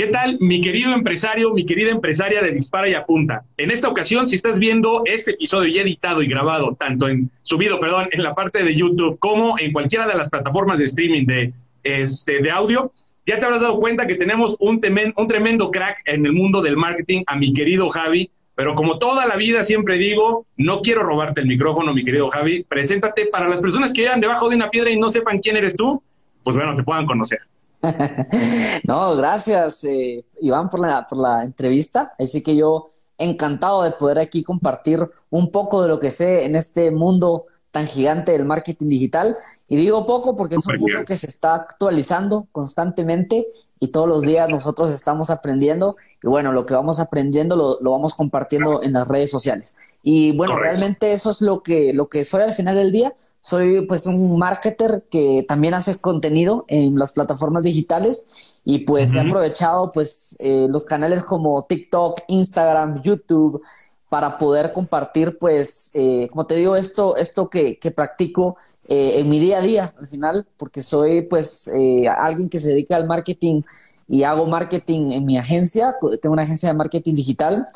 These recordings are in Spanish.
¿Qué tal, mi querido empresario, mi querida empresaria de Dispara y Apunta? En esta ocasión, si estás viendo este episodio ya editado y grabado, tanto en subido, perdón, en la parte de YouTube como en cualquiera de las plataformas de streaming de, este, de audio, ya te habrás dado cuenta que tenemos un, un tremendo crack en el mundo del marketing, a mi querido Javi. Pero como toda la vida siempre digo, no quiero robarte el micrófono, mi querido Javi. Preséntate para las personas que vivan debajo de una piedra y no sepan quién eres tú, pues bueno, te puedan conocer. no, gracias, eh, Iván, por la, por la entrevista. Así que yo encantado de poder aquí compartir un poco de lo que sé en este mundo tan gigante del marketing digital. Y digo poco porque es un mundo que se está actualizando constantemente y todos los días nosotros estamos aprendiendo y bueno, lo que vamos aprendiendo lo, vamos compartiendo en las redes sociales. Y bueno, realmente eso es lo que, lo que soy al final del día. Soy pues un marketer que también hace contenido en las plataformas digitales y pues he aprovechado pues eh, los canales como TikTok, Instagram, YouTube, para poder compartir, pues, eh, como te digo, esto, esto que, que practico eh, en mi día a día, al final, porque soy, pues, eh, alguien que se dedica al marketing y hago marketing en mi agencia, tengo una agencia de marketing digital,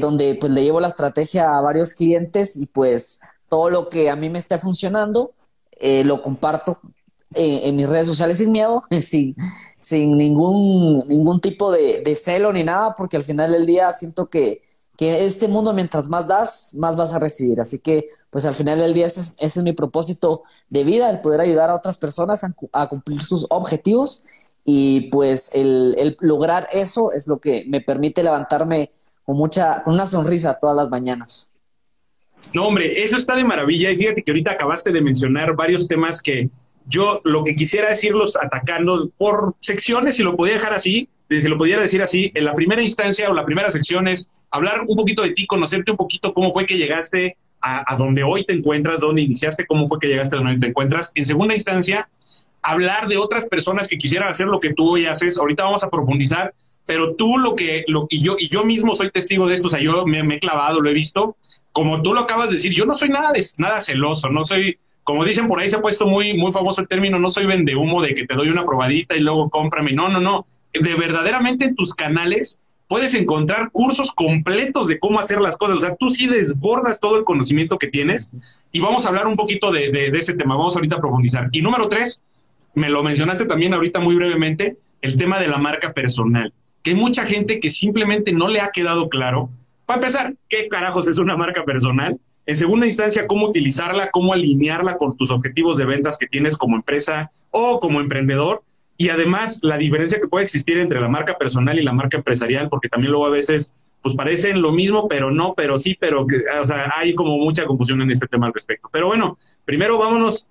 donde, pues, le llevo la estrategia a varios clientes y, pues, todo lo que a mí me esté funcionando, lo comparto en mis redes sociales sin miedo, sin, sin ningún, ningún tipo de, celo ni nada, porque al final del día siento que que este mundo mientras más das, más vas a recibir. Así que, pues al final del día, ese es, mi propósito de vida, el poder ayudar a otras personas a, cumplir sus objetivos y pues el, lograr eso es lo que me permite levantarme con mucha, con una sonrisa todas las mañanas. No, hombre, eso está de maravilla y fíjate que ahorita acabaste de mencionar varios temas que yo lo que quisiera es atacando por secciones, si lo podía dejar así, si lo pudiera decir así, en la primera instancia o la primera sección es hablar un poquito de ti, conocerte un poquito cómo fue que llegaste a, donde hoy te encuentras, dónde iniciaste, cómo fue que llegaste a donde te encuentras. En segunda instancia, hablar de otras personas que quisieran hacer lo que tú hoy haces. Ahorita vamos a profundizar, pero tú lo que, lo, y yo, y yo mismo soy testigo de esto, o sea, yo me he clavado, lo he visto. Como tú lo acabas de decir, yo no soy nada, nada celoso, no soy, como dicen por ahí, se ha puesto muy, muy famoso el término, no soy vende humo de que te doy una probadita y luego cómprame. No, no, no de verdaderamente en tus canales puedes encontrar cursos completos de cómo hacer las cosas. O sea, tú sí desbordas todo el conocimiento que tienes y vamos a hablar un poquito de, de, ese tema. Vamos ahorita a profundizar. Y número tres, me lo mencionaste también ahorita muy brevemente, el tema de la marca personal. Que hay mucha gente que simplemente no le ha quedado claro. Para empezar, ¿qué carajos es una marca personal? En segunda instancia, cómo utilizarla, cómo alinearla con tus objetivos de ventas que tienes como empresa o como emprendedor y además la diferencia que puede existir entre la marca personal y la marca empresarial, porque también luego a veces pues parecen lo mismo, pero no, pero sí, pero que, o sea, hay como mucha confusión en este tema al respecto. Pero bueno, primero vámonos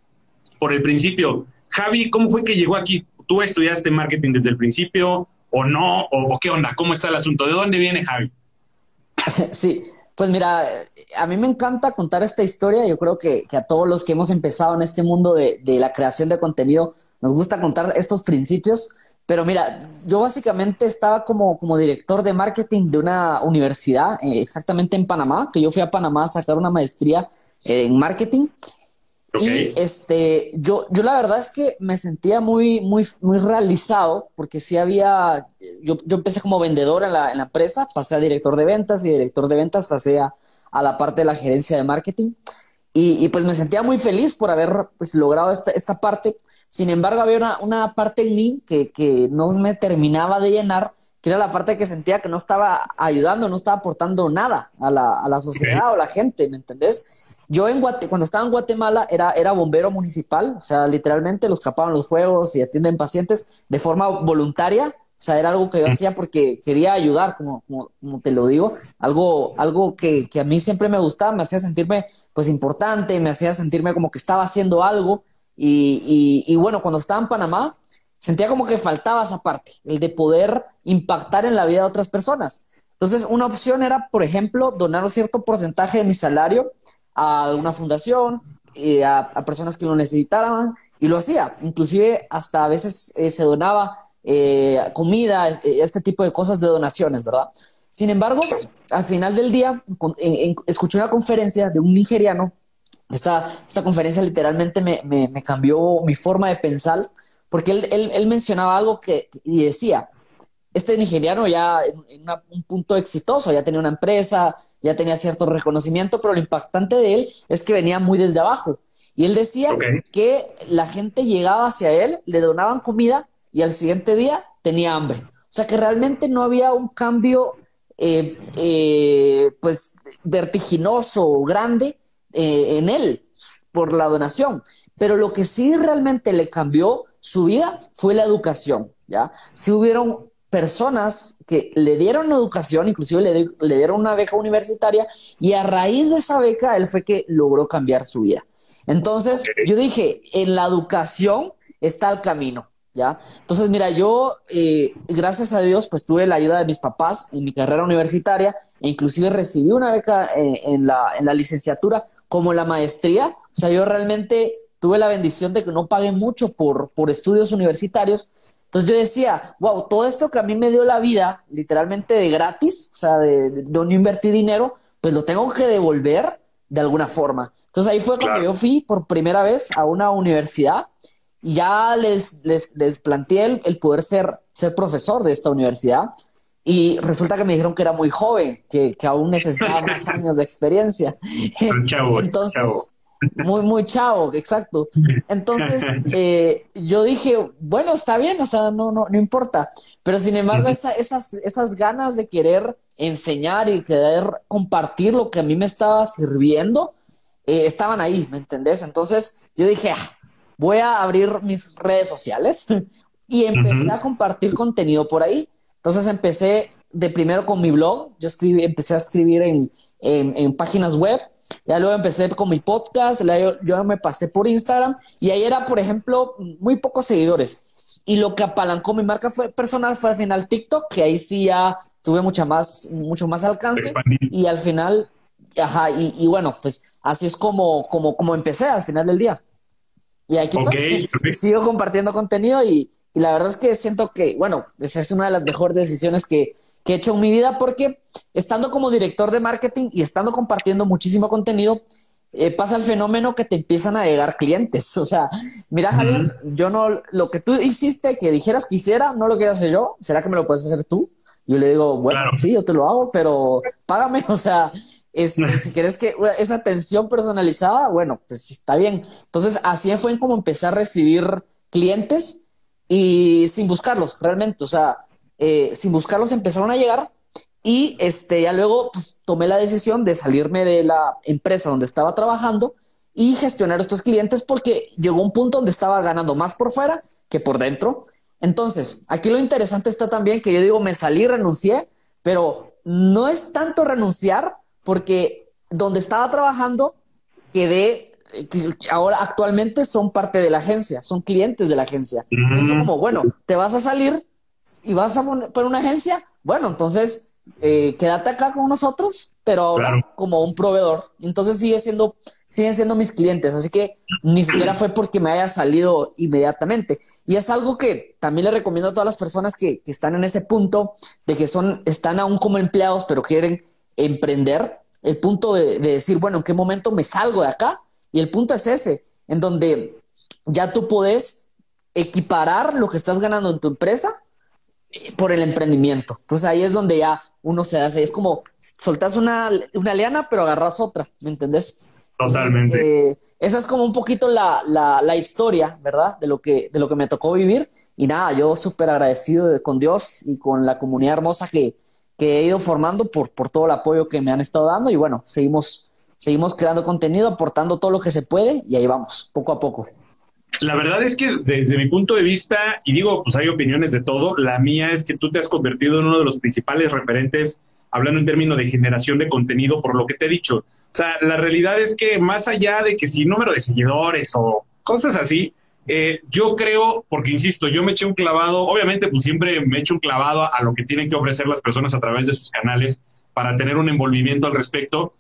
por el principio. Javi, ¿cómo fue que llegó aquí? ¿Tú estudiaste marketing desde el principio o no? ¿O, o qué onda? ¿Cómo está el asunto? ¿De dónde viene Javi? Sí, pues mira, a mí me encanta contar esta historia. Yo creo que, a todos los que hemos empezado en este mundo de, la creación de contenido nos gusta contar estos principios. Pero mira, yo básicamente estaba como, director de marketing de una universidad, eh, exactamente en Panamá, que yo fui a Panamá a sacar una maestría en marketing. Y este, yo, yo la verdad es que me sentía muy, muy, muy realizado porque sí había, yo, yo empecé como vendedor en la, en la, empresa, pasé a director de ventas y director de ventas pasé a, a la parte de la gerencia de marketing. Y, y, pues me sentía muy feliz por haber pues, logrado esta, esta parte. Sin embargo, había una, una parte en mí que, que no me terminaba de llenar, que era la parte que sentía que no estaba ayudando, no estaba aportando nada a la, a la sociedad o a la gente, ¿me entendés? Yo en cuando estaba en Guatemala era, era bombero municipal, o sea, literalmente los capaban los juegos y atienden pacientes de forma voluntaria. O sea, era algo que yo mm. hacía porque quería ayudar, como, como, te lo digo, algo, algo que, que, a mí siempre me gustaba, me hacía sentirme pues importante, me hacía sentirme como que estaba haciendo algo. Y, y, y bueno, cuando estaba en Panamá, sentía como que faltaba esa parte, el de poder impactar en la vida de otras personas. Entonces, una opción era, por ejemplo, donar un cierto porcentaje de mi salario a una fundación, eh, a, personas que lo necesitaban y lo hacía. Inclusive hasta a veces eh, se donaba eh, comida, este tipo de cosas de donaciones, ¿verdad? Sin embargo, al final del día, escuché una conferencia de un nigeriano. Esta, esta conferencia literalmente me, me, cambió mi forma de pensar, porque él, él, él mencionaba algo que, y decía, este nigeriano ya en, un punto exitoso, ya tenía una empresa, ya tenía cierto reconocimiento, pero lo impactante de él es que venía muy desde abajo. Y él decía que la gente llegaba hacia él, le donaban comida y al siguiente día tenía hambre. O sea que realmente no había un cambio eh, eh, pues vertiginoso o grande eh, en él por la donación. Pero lo que sí realmente le cambió su vida fue la educación, ¿ya? Sí hubieron personas que le dieron educación, inclusive le, dieron una beca universitaria y a raíz de esa beca él fue que logró cambiar su vida. Entonces yo dije, en la educación está el camino, ¿ya? Entonces mira, yo eh, gracias a Dios pues tuve la ayuda de mis papás en mi carrera universitaria e inclusive recibí una beca eh, en, la, en la licenciatura como la maestría. O sea, yo realmente tuve la bendición de que no pagué mucho por, por estudios universitarios entonces yo decía, wow, todo esto que a mí me dio la vida, literalmente de gratis, o sea, de, no invertir dinero, pues lo tengo que devolver de alguna forma. Entonces ahí fue cuando yo fui por primera vez a una universidad y ya les, les, les planteé el, poder ser, ser profesor de esta universidad. Y resulta que me dijeron que era muy joven, que, que aún necesitaba más años de experiencia. Entonces, muy, muy chavo, exacto. Entonces, eh, yo dije, bueno, está bien, o sea, no, no, no importa. Pero sin embargo, esas, esas ganas de querer enseñar y querer compartir lo que a mí me estaba sirviendo, eh, estaban ahí, ¿me entendés? Entonces, yo dije, ah, voy a abrir mis redes sociales y empecé a compartir contenido por ahí. Entonces empecé de primero con mi blog, yo escribí, empecé a escribir en, en, en páginas web, ya luego empecé con mi podcast, yo, me pasé por Instagram y ahí era, por ejemplo, muy pocos seguidores. Y lo que apalancó mi marca fue personal fue al final TikTok, que ahí sí ya tuve mucha más, mucho más alcance. Y al final, ajá, y, bueno, pues así es como, como, como empecé al final del día. Y aquí estoy. Sigo compartiendo contenido y, y la verdad es que siento que, bueno, esa es una de las mejores decisiones que, que he hecho en mi vida porque estando como director de marketing y estando compartiendo muchísimo contenido, eh, pasa el fenómeno que te empiezan a llegar clientes. O sea, mira, Javier, yo no, lo que tú hiciste, que dijeras que hiciera, no lo quiero hacer yo, ¿será que me lo puedes hacer tú? Yo le digo, bueno, sí, yo te lo hago, pero págame, o sea, si quieres que esa atención personalizada, bueno, pues está bien. Entonces, así fue como empecé a recibir clientes y sin buscarlos, realmente, o sea, eh, sin buscarlos empezaron a llegar y este, ya luego pues, tomé la decisión de salirme de la empresa donde estaba trabajando y gestionar estos clientes porque llegó un punto donde estaba ganando más por fuera que por dentro. Entonces, aquí lo interesante está también que yo digo, me salí, renuncié, pero no es tanto renunciar porque donde estaba trabajando quedé, ahora actualmente son parte de la agencia, son clientes de la agencia. Es como, bueno, te vas a salir, y vas a poner, una agencia, bueno, entonces eh, quédate acá con nosotros, pero ahora como un proveedor. Entonces sigue siendo, siguen siendo mis clientes, así que ni siquiera fue porque me haya salido inmediatamente. Y es algo que también le recomiendo a todas las personas que, están en ese punto de que son, están aún como empleados, pero quieren emprender. El punto de, de decir, bueno, ¿en qué momento me salgo de acá? Y el punto es ese, en donde ya tú puedes equiparar lo que estás ganando en tu empresa por el emprendimiento. Entonces ahí es donde ya uno se hace, es como soltas una, una liana, pero agarras otra, ¿me entendés? Totalmente. Eh, esa es como un poquito la, la, la, historia, ¿verdad? De lo, que, de lo que me tocó vivir. Y nada, yo súper agradecido con Dios y con la comunidad hermosa que, que he ido formando por, por todo el apoyo que me han estado dando. Y bueno, seguimos, seguimos creando contenido, aportando todo lo que se puede y ahí vamos, poco a poco. La verdad es que desde mi punto de vista, y digo, pues hay opiniones de todo, la mía es que tú te has convertido en uno de los principales referentes, hablando en términos de generación de contenido, por lo que te he dicho. O sea, la realidad es que más allá de que si número de seguidores o cosas así, eh, yo creo, porque insisto, yo me eché un clavado, obviamente pues siempre me echo un clavado a lo que tienen que ofrecer las personas a través de sus canales para tener un envolvimiento al respecto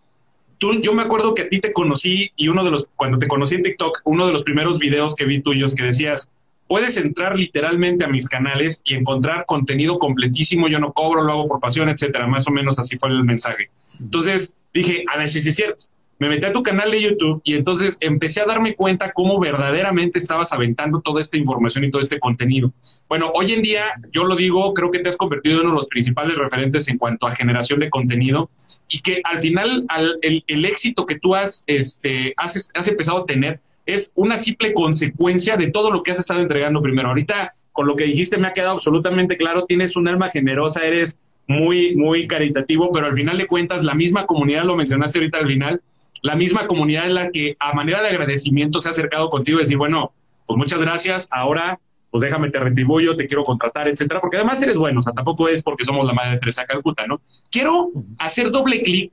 yo me acuerdo que a ti te conocí y uno de los, cuando te conocí en TikTok, uno de los primeros videos que vi tuyos que decías, puedes entrar literalmente a mis canales y encontrar contenido completísimo, yo no cobro, lo hago por pasión, etcétera. Más o menos así fue el mensaje. Entonces dije, a ver si es cierto. Me metí a tu canal de YouTube y entonces empecé a darme cuenta cómo verdaderamente estabas aventando toda esta información y todo este contenido. Bueno, hoy en día, yo lo digo, creo que te has convertido en uno de los principales referentes en cuanto a generación de contenido y que al final el, éxito que tú has, este, has, has empezado a tener es una simple consecuencia de todo lo que has estado entregando primero. Ahorita, con lo que dijiste, me ha quedado absolutamente claro, tienes un alma generosa, eres muy, muy caritativo, pero al final de cuentas, la misma comunidad, lo mencionaste ahorita al final, la misma comunidad es la que a manera de agradecimiento se ha acercado contigo y decir, bueno, pues muchas gracias, ahora pues déjame te retribuyo, te quiero contratar, etcétera, porque además eres bueno, o sea, tampoco es porque somos la madre de Teresa Calcuta, ¿no? Quiero hacer doble clic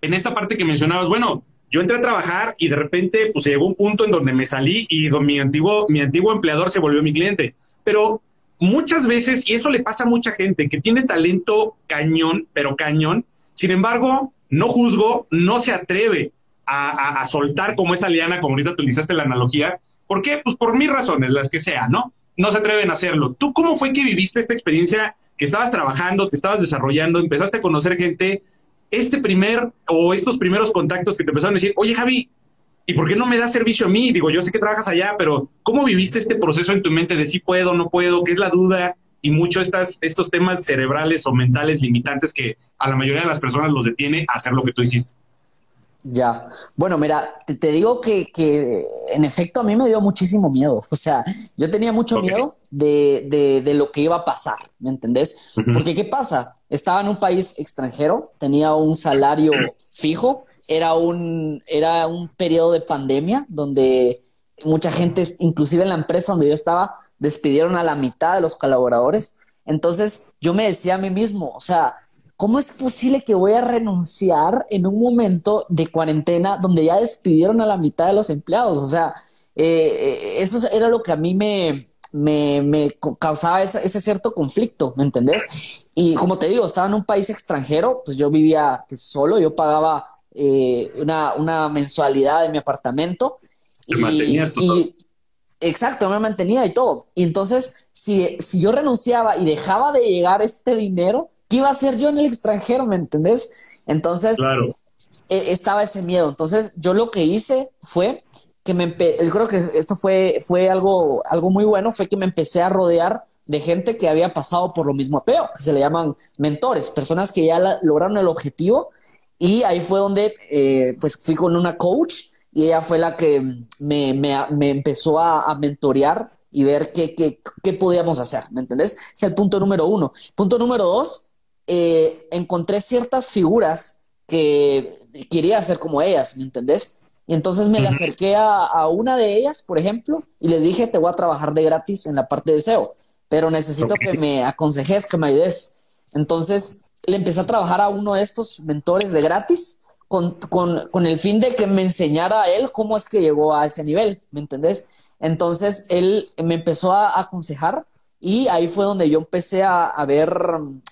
en esta parte que mencionabas, bueno, yo entré a trabajar y de repente pues llegó un punto en donde me salí y mi antiguo, mi antiguo empleador se volvió mi cliente, pero muchas veces, y eso le pasa a mucha gente que tiene talento cañón, pero cañón, sin embargo, no juzgo, no se atreve a, soltar como esa liana, como ahorita utilizaste la analogía. ¿Por qué? Pues por mis razones, las que sean, ¿no? No se atreven a hacerlo. ¿Tú cómo fue que viviste esta experiencia que estabas trabajando, te estabas desarrollando, empezaste a conocer gente? Este primer o estos primeros contactos que te empezaron a decir, oye Javi, ¿y por qué no me das servicio a mí? Digo, yo sé que trabajas allá, pero ¿cómo viviste este proceso en tu mente de si puedo, no puedo? ¿Qué es la duda? Y mucho estas, estos temas cerebrales o mentales limitantes que a la mayoría de las personas los detiene a hacer lo que tú hiciste. Ya, bueno, mira, te, digo que, que, en efecto a mí me dio muchísimo miedo. O sea, yo tenía mucho miedo de, de, de, lo que iba a pasar, ¿me entendés? Porque ¿qué pasa? Estaba en un país extranjero, tenía un salario fijo, era un, era un periodo de pandemia donde mucha gente, inclusive en la empresa donde yo estaba, despidieron a la mitad de los colaboradores. Entonces yo me decía a mí mismo, o sea, ¿cómo es posible que voy a renunciar en un momento de cuarentena donde ya despidieron a la mitad de los empleados? O sea, eh, eso era lo que a mí me, me, causaba ese, cierto conflicto, ¿me entendés? Y como te digo, estaba en un país extranjero, pues yo vivía pues, solo, yo pagaba eh, una, una, mensualidad de mi apartamento. y, y, Exacto, me mantenía y todo. Y entonces, si, si yo renunciaba y dejaba de llegar este dinero, ¿qué iba a hacer yo en el extranjero? ¿Me entendés? Entonces, claro. E, estaba ese miedo. Entonces, yo lo que hice fue que me yo creo que esto fue, fue algo, algo muy bueno, fue que me empecé a rodear de gente que había pasado por lo mismo peo, que se le llaman mentores, personas que ya lograron el objetivo. Y ahí fue donde, eh, pues, fui con una coach y ella fue la que me, me, empezó a, mentorear y ver qué, qué, qué, podíamos hacer, ¿me entendés? Es el punto número uno. Punto número dos, eh, encontré ciertas figuras que quería ser como ellas, ¿me entendés? Y entonces me acerqué a, a, una de ellas, por ejemplo, y les dije, te voy a trabajar de gratis en la parte de SEO, pero necesito que me aconsejes, que me ayudes. Entonces le empecé a trabajar a uno de estos mentores de gratis con, con, con, el fin de que me enseñara a él cómo es que llegó a ese nivel, ¿me entendés? Entonces él me empezó a, aconsejar y ahí fue donde yo empecé a, a ver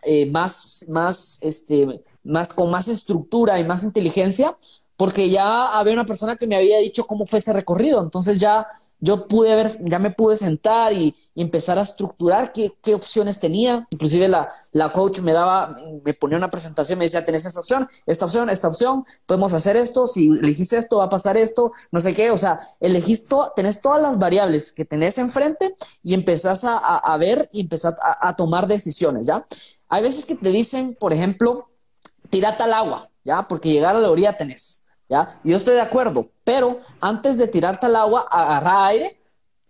eh, más, más, este, más, con más estructura y más inteligencia, porque ya había una persona que me había dicho cómo fue ese recorrido, entonces ya yo pude ver, ya me pude sentar y, empezar a estructurar qué, opciones tenía. Inclusive la, la coach me daba, me ponía una presentación, me decía, tenés esa opción, esta opción, esta opción, podemos hacer esto, si elegís esto, va a pasar esto, no sé qué. O sea, elegís todo, tenés todas las variables que tenés enfrente y empezás a, a, ver y empezás a, a, tomar decisiones, ¿ya? Hay veces que te dicen, por ejemplo, tirate al agua, ¿ya? Porque llegar a la orilla tenés. ¿Ya? Yo estoy de acuerdo, pero antes de tirarte al agua, agarra aire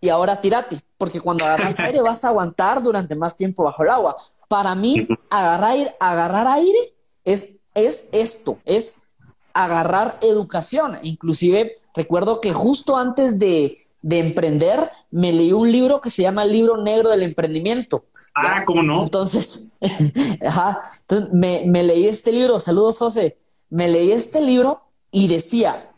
y ahora tírate, porque cuando agarras aire vas a aguantar durante más tiempo bajo el agua. Para mí, agarrar, agarrar aire es, es esto, es agarrar educación. Inclusive recuerdo que justo antes de, de emprender, me leí un libro que se llama El libro negro del emprendimiento. Ah, ¿cómo no? Entonces, ajá, entonces me, me leí este libro, saludos José, me leí este libro y decía,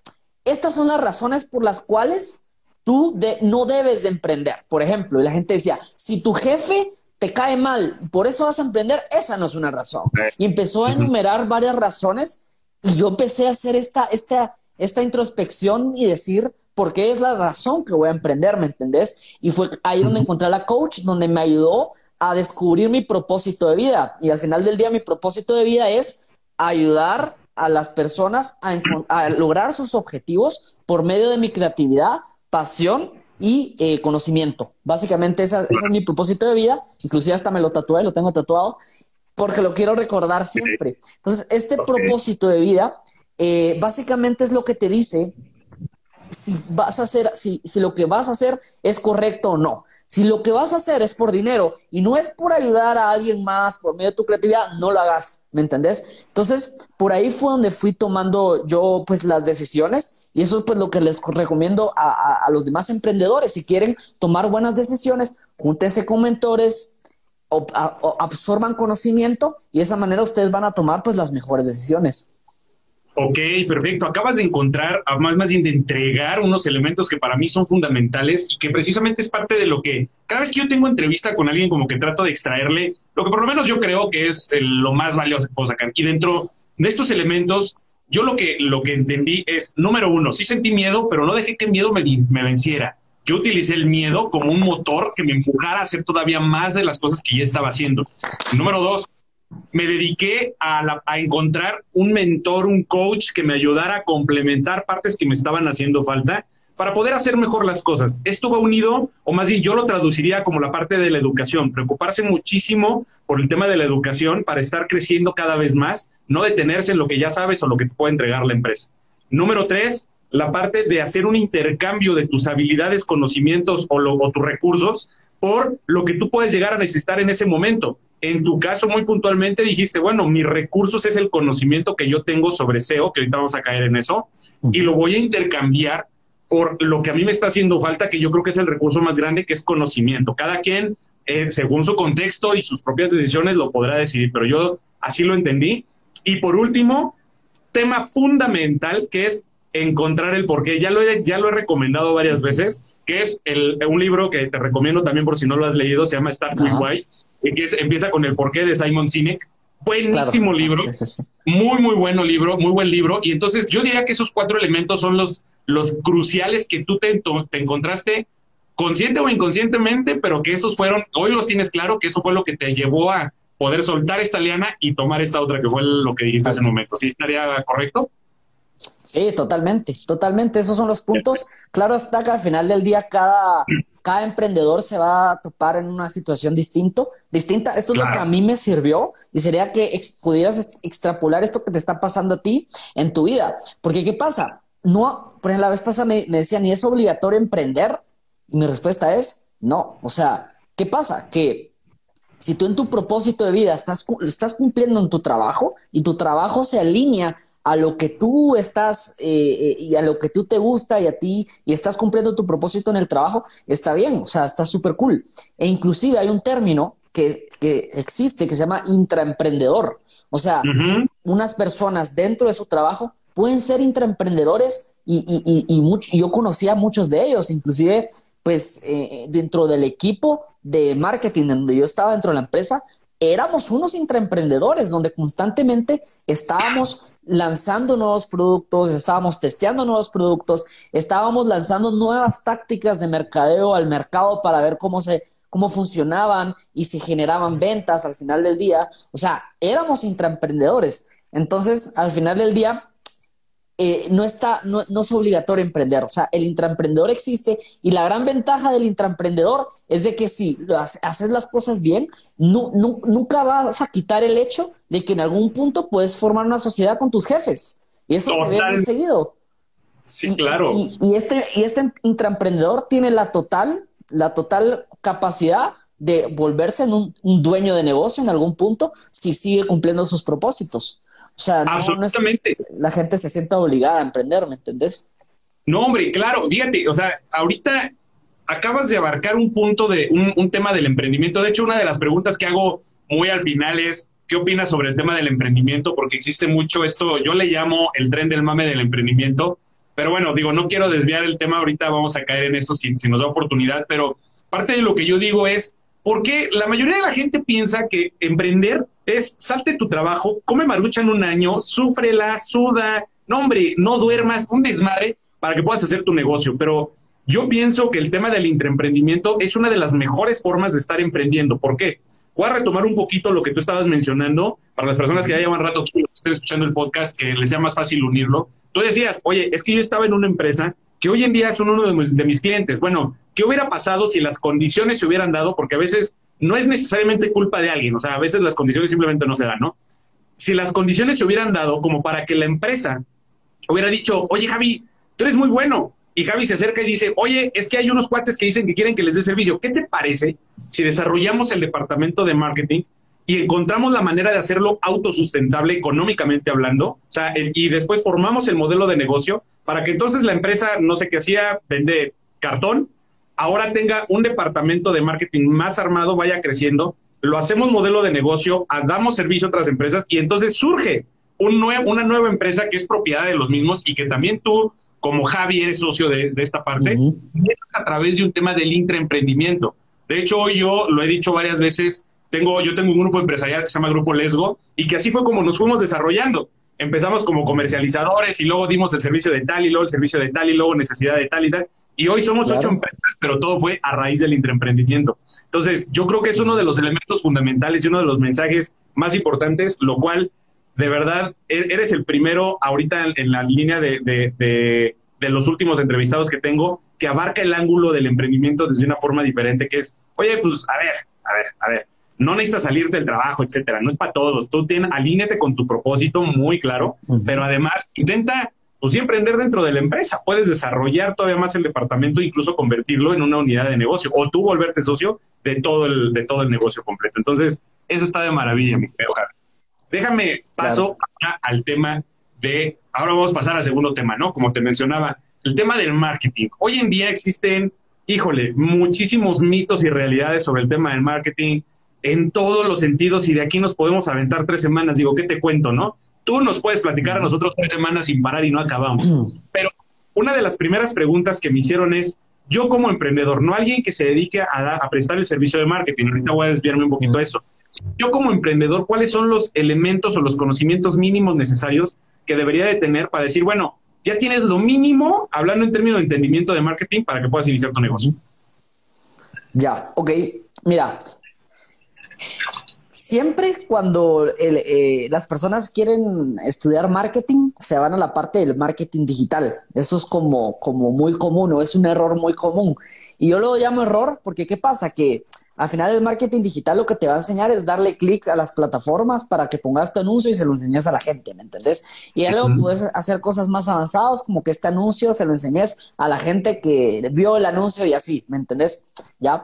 estas son las razones por las cuales tú no debes de emprender. Por ejemplo, y la gente decía, si tu jefe te cae mal por eso vas a emprender, esa no es una razón. Y empezó a enumerar varias razones y yo empecé a hacer esta, esta, esta introspección y decir, ¿por qué es la razón que voy a emprender? ¿Me entendés? Y fue ahí donde encontré a la coach, donde me ayudó a descubrir mi propósito de vida. Y al final del día, mi propósito de vida es ayudar a las personas a, lograr sus objetivos por medio de mi creatividad, pasión y eh, conocimiento. Básicamente ese es mi propósito de vida. Inclusive hasta me lo tatué, lo tengo tatuado, porque lo quiero recordar siempre. Entonces, este propósito de vida eh, básicamente es lo que te dice si vas a hacer, si, si lo que vas a hacer es correcto o no. Si lo que vas a hacer es por dinero y no es por ayudar a alguien más por medio de tu creatividad, no lo hagas, ¿me entendés? Entonces, por ahí fue donde fui tomando yo pues las decisiones y eso es pues lo que les recomiendo a, a, los demás emprendedores. Si quieren tomar buenas decisiones, júntense con mentores, absorban conocimiento y de esa manera ustedes van a tomar pues las mejores decisiones. Ok, perfecto. Acabas de encontrar, más, más bien de entregar unos elementos que para mí son fundamentales y que precisamente es parte de lo que cada vez que yo tengo entrevista con alguien como que trato de extraerle lo que por lo menos yo creo que es lo más valioso que puedo sacar. Y dentro de estos elementos, yo lo que, lo que entendí es, número uno, sí sentí miedo, pero no dejé que el miedo me, me venciera. Yo utilicé el miedo como un motor que me empujara a hacer todavía más de las cosas que ya estaba haciendo. Número dos, me dediqué a, encontrar un mentor, un coach que me ayudara a complementar partes que me estaban haciendo falta para poder hacer mejor las cosas. Esto va unido, o más bien yo lo traduciría como la parte de la educación, preocuparse muchísimo por el tema de la educación para estar creciendo cada vez más, no detenerse en lo que ya sabes o lo que te puede entregar la empresa. Número tres, la parte de hacer un intercambio de tus habilidades, conocimientos o, o tus recursos por lo que tú puedes llegar a necesitar en ese momento. En tu caso, muy puntualmente dijiste, bueno, mis recursos es el conocimiento que yo tengo sobre SEO, que ahorita vamos a caer en eso, y lo voy a intercambiar por lo que a mí me está haciendo falta, que yo creo que es el recurso más grande, que es conocimiento. Cada quien, eh, según su contexto y sus propias decisiones, lo podrá decidir, pero yo así lo entendí. Y por último, tema fundamental, que es encontrar el porqué. Ya lo he, ya lo he recomendado varias veces, que es el, un libro que te recomiendo también por si no lo has leído, se llama Start with Why, que empieza con el porqué de Simon Sinek. Buenísimo libro, muy, muy bueno libro, muy buen libro. Y entonces yo diría que esos cuatro elementos son los, los cruciales que tú te, te encontraste consciente o inconscientemente, pero que esos fueron, hoy los tienes claro, que eso fue lo que te llevó a poder soltar esta liana y tomar esta otra, que fue lo que dijiste hace un momento. ¿Sí estaría correcto? Sí, totalmente, totalmente. Esos son los puntos. Claro está que al final del día cada, cada emprendedor se va a topar en una situación distinto, distinta. Esto es lo que a mí me sirvió y sería que pudieras extrapolar esto que te está pasando a ti en tu vida. Porque ¿qué pasa? No, por ejemplo, la vez pasada me, me decían, ¿y es obligatorio emprender? Y mi respuesta es no. O sea, ¿qué pasa? Que si tú en tu propósito de vida estás, estás cumpliendo en tu trabajo y tu trabajo se alinea a lo que tú estás eh, eh, y a lo que tú te gusta y a ti y estás cumpliendo tu propósito en el trabajo, está bien, o sea, está súper cool. E inclusive hay un término que, que, existe que se llama intraemprendedor. O sea, unas personas dentro de su trabajo pueden ser intraemprendedores y, y, y, yo conocía a muchos de ellos, inclusive pues eh, dentro del equipo de marketing donde yo estaba dentro de la empresa, éramos unos intraemprendedores donde constantemente estábamos lanzando nuevos productos, estábamos testeando nuevos productos, estábamos lanzando nuevas tácticas de mercadeo al mercado para ver cómo se cómo funcionaban y si generaban ventas al final del día. O sea, éramos intraemprendedores. Entonces, al final del día, eh, no, está, no, es obligatorio emprender. O sea, el intraemprendedor existe y la gran ventaja del intraemprendedor es de que si haces las cosas bien, nunca vas a quitar el hecho de que en algún punto puedes formar una sociedad con tus jefes. Y eso se ve muy seguido. Sí, claro. Y, este, y este intraemprendedor tiene la total, la total capacidad de volverse en un dueño de negocio en algún punto si sigue cumpliendo sus propósitos. O sea, Absolutamente. la gente se sienta obligada a emprender, ¿me entendés? No, hombre, claro, fíjate, o sea, ahorita acabas de abarcar un punto de un, tema del emprendimiento. De hecho, una de las preguntas que hago muy al final es, ¿qué opinas sobre el tema del emprendimiento? Porque existe mucho esto, yo le llamo el tren del mame del emprendimiento, pero bueno, digo, no quiero desviar el tema, ahorita vamos a caer en eso si, si nos da oportunidad, pero parte de lo que yo digo es, ¿por qué la mayoría de la gente piensa que emprender es salte tu trabajo, come en un año, súfrela, suda, no hombre, no duermas, un desmadre para que puedas hacer tu negocio. Pero yo pienso que el tema del intraemprendimiento es una de las mejores formas de estar emprendiendo. ¿Por qué? voy a retomar un poquito lo que tú estabas mencionando para las personas que ya llevan rato que estén escuchando el podcast, que les sea más fácil unirlo. Tú decías, oye, es que yo estaba en una empresa que hoy en día son uno de mis, de mis clientes. Bueno, ¿qué hubiera pasado si las condiciones se hubieran dado? Porque a veces no es necesariamente culpa de alguien, o sea, a veces las condiciones simplemente no se dan, ¿no? Si las condiciones se hubieran dado como para que la empresa hubiera dicho, oye Javi, tú eres muy bueno, y Javi se acerca y dice, oye, es que hay unos cuates que dicen que quieren que les dé servicio. ¿Qué te parece si desarrollamos el departamento de marketing y encontramos la manera de hacerlo autosustentable económicamente hablando? O sea, y después formamos el modelo de negocio para que entonces la empresa, no sé qué hacía, vende cartón, ahora tenga un departamento de marketing más armado, vaya creciendo, lo hacemos modelo de negocio, damos servicio a otras empresas y entonces surge un nuevo, una nueva empresa que es propiedad de los mismos y que también tú como Javi es socio de, esta parte, a través de un tema del intraemprendimiento. De hecho, hoy yo lo he dicho varias veces, tengo, yo tengo un grupo empresarial que se llama Grupo Lesgo y que así fue como nos fuimos desarrollando. Empezamos como comercializadores y luego dimos el servicio de tal y luego el servicio de tal y luego necesidad de tal y tal. Y hoy somos ocho empresas, pero todo fue a raíz del intraemprendimiento. Entonces, yo creo que es uno de los elementos fundamentales y uno de los mensajes más importantes, lo cual de verdad, e-, eres el primero ahorita en, la línea de, de, los últimos entrevistados que tengo que abarca el ángulo del emprendimiento desde una forma diferente, que es, oye, pues, a ver, a ver, a ver, no necesitas salirte del trabajo, etcétera, no es para todos, tú tienes, alíñate con tu propósito muy claro, pero además intenta, pues, emprender dentro de la empresa, puedes desarrollar todavía más el departamento, incluso convertirlo en una unidad de negocio, o tú volverte socio de todo el, de todo el negocio completo. Entonces, eso está de maravilla, mi querido Déjame paso al tema de, ahora vamos a pasar al segundo tema, ¿no? Como te mencionaba, el tema del marketing. Hoy en día existen, híjole, muchísimos mitos y realidades sobre el tema del marketing en todos los sentidos y de aquí nos podemos aventar tres semanas. Digo, ¿qué te cuento, no? Tú nos puedes platicar a nosotros tres semanas sin parar y no acabamos. Pero una de las primeras preguntas que me hicieron es, yo como emprendedor, no alguien que se dedique a, a prestar el servicio de marketing, ahorita voy a desviarme un poquito de eso, yo como emprendedor, ¿cuáles son los elementos o los conocimientos mínimos necesarios que debería de tener para decir, bueno, ya tienes lo mínimo, hablando en términos de entendimiento de marketing, para que puedas iniciar tu negocio? Ya, ok. Mira, siempre cuando eh, las personas quieren estudiar marketing, se van a la parte del marketing digital. Eso es como, como muy común o es un error muy común. Y yo lo llamo error porque ¿qué pasa? Que al final el marketing digital lo que te va a enseñar es darle clic a las plataformas para que pongas tu anuncio y se lo enseñes a la gente, ¿me entendés? Y luego puedes hacer cosas más avanzadas como que este anuncio se lo enseñes a la gente que vio el anuncio y así, ¿me entendés? ¿Ya?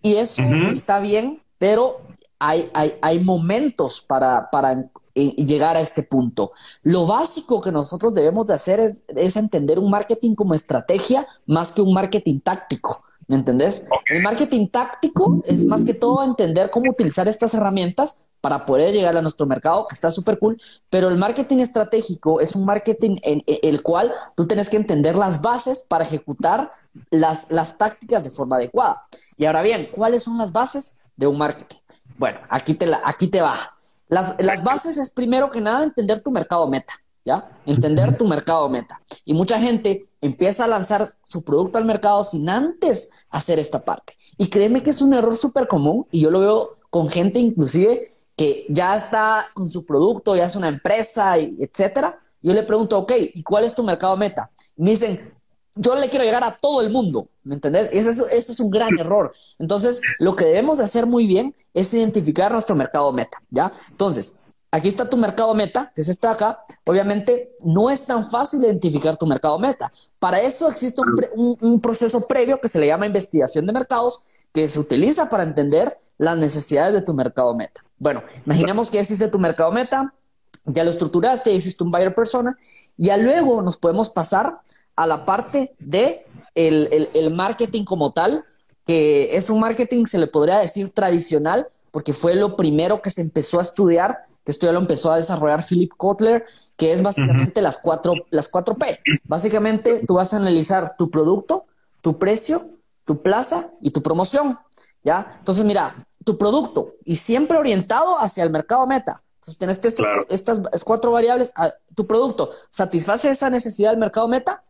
Y eso está bien, pero hay, hay, hay momentos para, para llegar a este punto. Lo básico que nosotros debemos de hacer es, es entender un marketing como estrategia más que un marketing táctico. ¿Me entendés? El marketing táctico es más que todo entender cómo utilizar estas herramientas para poder llegar a nuestro mercado, que está súper cool, pero el marketing estratégico es un marketing en, el cual tú tienes que entender las bases para ejecutar las, las tácticas de forma adecuada. Y ahora bien, ¿cuáles son las bases de un marketing? Bueno, aquí te, la, aquí te va. Las, las bases es primero que nada entender tu mercado meta, ¿ya? Entender tu mercado meta. Y mucha gente empieza a lanzar su producto al mercado sin antes hacer esta parte. Y créeme que es un error súper común y yo lo veo con gente inclusive que ya está con su producto, ya es una empresa, y etcétera. Yo le pregunto, ok, ¿y cuál es tu mercado meta? Y me dicen, yo le quiero llegar a todo el mundo, ¿me entendés? Ese es, ese es un gran error. Entonces, lo que debemos de hacer muy bien es identificar nuestro mercado meta, ¿ya? Entonces, Aquí está tu mercado meta, que es esta acá. Obviamente no es tan fácil identificar tu mercado meta. Para eso existe un, proceso previo que se le llama investigación de mercados, que se utiliza para entender las necesidades de tu mercado meta. Bueno, imaginemos que existe tu mercado meta, ya lo estructuraste, hiciste un buyer persona, y ya luego nos podemos pasar a la parte de el, el marketing como tal, que es un marketing, se le podría decir tradicional, porque fue lo primero que se empezó a estudiar que esto ya lo empezó a desarrollar Philip Kotler, que es básicamente las, cuatro, las cuatro P. Básicamente tú vas a analizar tu producto, tu precio, tu plaza y tu promoción. ¿Ya? Entonces, mira, tu producto y siempre orientado hacia el mercado meta. Entonces, tienes estas, estas cuatro variables. Ah, tu producto satisface esa necesidad del mercado meta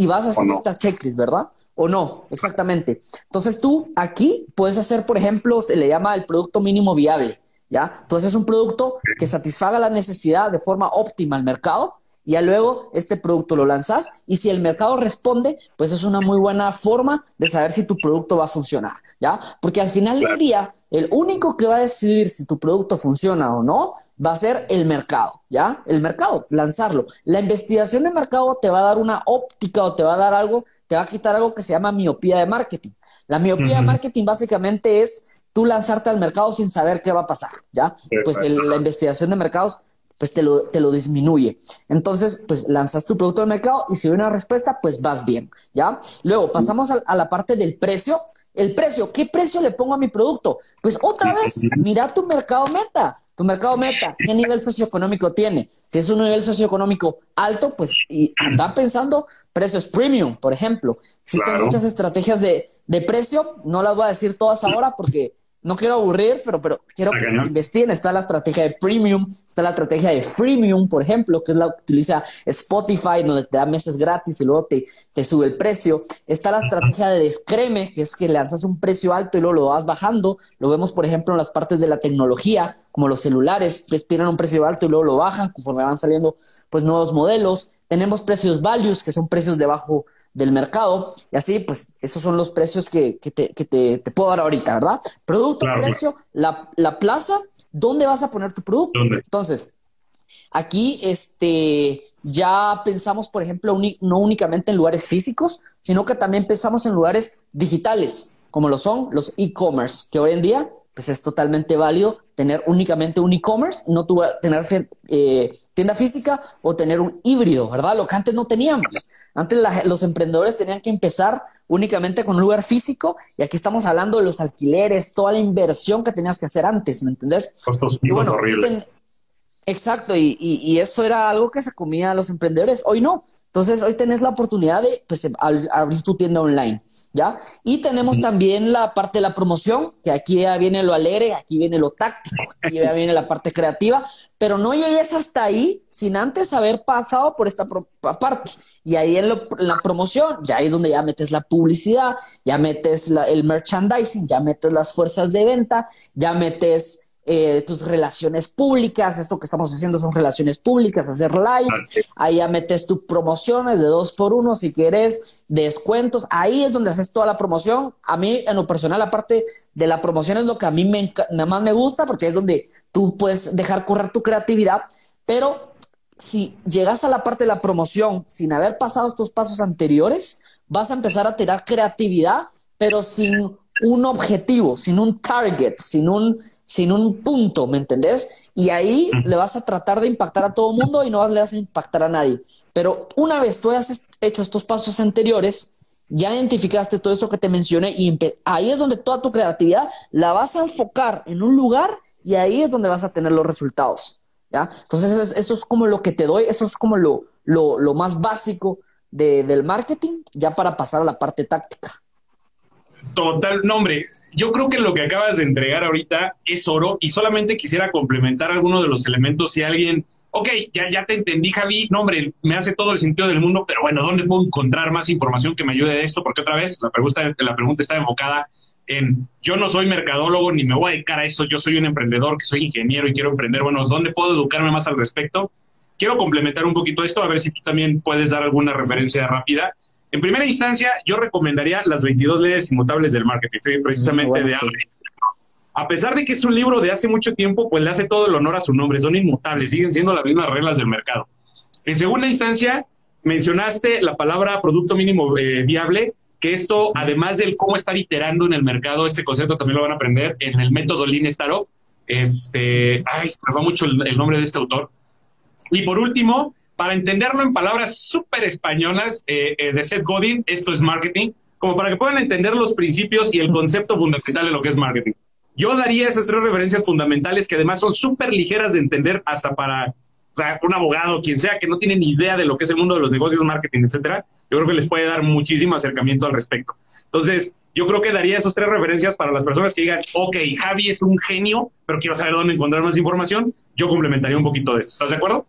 y vas a hacer esta checklist, ¿verdad? ¿O no? Exactamente. Entonces tú aquí puedes hacer, por ejemplo, se le llama el producto mínimo viable, ¿ya? Tú haces un producto que satisfaga la necesidad de forma óptima al mercado y ya luego este producto lo lanzas y si el mercado responde, pues es una muy buena forma de saber si tu producto va a funcionar, ¿ya? Porque al final del día, el único que va a decidir si tu producto funciona o no va a ser el mercado, ¿ya? El mercado, lanzarlo. La investigación de mercado te va a dar una óptica o te va a dar algo, te va a quitar algo que se llama miopía de marketing. La miopía de marketing básicamente es tú lanzarte al mercado sin saber qué va a pasar, ¿ya? Pues la investigación de mercados pues te lo, te lo disminuye. Entonces, pues lanzas tu producto al mercado y si hay una respuesta, pues vas bien, ¿ya? Luego pasamos a, la parte del precio. El precio, ¿qué precio le pongo a mi producto? Pues otra vez, mira tu mercado meta. Tu mercado meta, ¿qué nivel socioeconómico tiene? Si es un nivel socioeconómico alto, pues y anda pensando precios premium, por ejemplo. Existen muchas estrategias de, de precio, no las voy a decir todas ahora porque no quiero aburrir, pero, pero quiero que investiguen. Está la estrategia de premium, está la estrategia de freemium, por ejemplo, que es la que utiliza Spotify, donde te da meses gratis y luego te, te sube el precio. Está la estrategia de descreme, que es que lanzas un precio alto y luego lo vas bajando. Lo vemos, por ejemplo, en las partes de la tecnología, como los celulares, pues tienen un precio alto y luego lo bajan conforme van saliendo pues nuevos modelos. Tenemos precios values, que son precios de bajo del mercado. Y así, pues, esos son los precios que, te, puedo dar ahorita, ¿verdad? Producto, precio, la, plaza, ¿dónde vas a poner tu producto? Entonces, aquí este, ya pensamos, por ejemplo, no únicamente en lugares físicos, sino que también pensamos en lugares digitales, como lo son los e-commerce, que hoy en día pues es totalmente válido tener únicamente un e-commerce, no tener eh, tienda física o tener un híbrido, ¿verdad? Lo que antes no teníamos. Antes los emprendedores tenían que empezar únicamente con un lugar físico y aquí estamos hablando de los alquileres, toda la inversión que tenías que hacer antes, ¿me entendés? Costos horribles. Exacto, y, eso era algo que se comía a los emprendedores. Hoy no. Entonces, hoy tenés la oportunidad de pues, abrir tu tienda online, ¿ya? Y tenemos también la parte de la promoción, que aquí ya viene lo alegre, aquí viene lo táctico, aquí ya viene la parte creativa, pero no llegues hasta ahí sin antes haber pasado por esta parte. Y ahí en, la promoción, ya ahí es donde ya metes la publicidad, ya metes el merchandising, ya metes las fuerzas de venta, ya metes eh, tus relaciones públicas, esto que estamos haciendo son relaciones públicas, hacer live, ahí ya metes tus promociones de dos por uno si quieres, descuentos, ahí es donde haces toda la promoción. A mí, en lo personal, aparte de la promoción es lo que a mí me, más me gusta porque es donde tú puedes dejar correr tu creatividad, pero si llegas a la parte de la promoción sin haber pasado estos pasos anteriores, vas a empezar a tirar creatividad, pero sin un objetivo, sin un target, sin un, sin un punto, ¿me entendés? Y ahí le vas a tratar de impactar a todo el mundo y no le vas a impactar a nadie. Pero una vez tú hayas hecho estos pasos anteriores, ya identificaste todo eso que te mencioné y ahí es donde toda tu creatividad la vas a enfocar en un lugar y ahí es donde vas a tener los resultados. ¿ya? Entonces eso es, como lo que te doy, eso es como lo, lo, más básico del marketing, ya para pasar a la parte táctica. Total, no, hombre, yo creo que lo que acabas de entregar ahorita es oro y solamente quisiera complementar alguno de los elementos si alguien, ok, ya, ya te entendí, Javi, no, hombre, me hace todo el sentido del mundo, pero bueno, ¿dónde puedo encontrar más información que me ayude de esto? Porque otra vez, la pregunta, la pregunta está enfocada en, yo no soy mercadólogo ni me voy a dedicar a eso, yo soy un emprendedor, que soy ingeniero y quiero emprender, bueno, ¿dónde puedo educarme más al respecto? Quiero complementar un poquito esto, a ver si tú también puedes dar alguna referencia rápida. En primera instancia, yo recomendaría las 22 leyes inmutables del marketing, precisamente de A pesar de que es un libro de hace mucho tiempo, pues le hace todo el honor a su nombre, son inmutables, siguen siendo las mismas reglas del mercado. En segunda instancia, mencionaste la palabra producto mínimo eh, viable, que esto, además del cómo estar iterando en el mercado, este concepto también lo van a aprender en el método Lean Startup. Este, ay, se me va mucho el nombre de este autor. Y por último, para entenderlo en palabras súper españolas eh, eh, de Seth Godin, esto es marketing, como para que puedan entender los principios y el concepto fundamental de lo que es marketing. Yo daría esas tres referencias fundamentales que además son súper ligeras de entender hasta para un abogado, quien sea, que no tiene ni idea de lo que es el mundo de los negocios, marketing, etcétera. Yo creo que les puede dar muchísimo acercamiento al respecto. Entonces, yo creo que daría esas tres referencias para las personas que digan, ok, Javi es un genio, pero quiero saber dónde encontrar más información. Yo complementaría un poquito de esto. ¿Estás de acuerdo?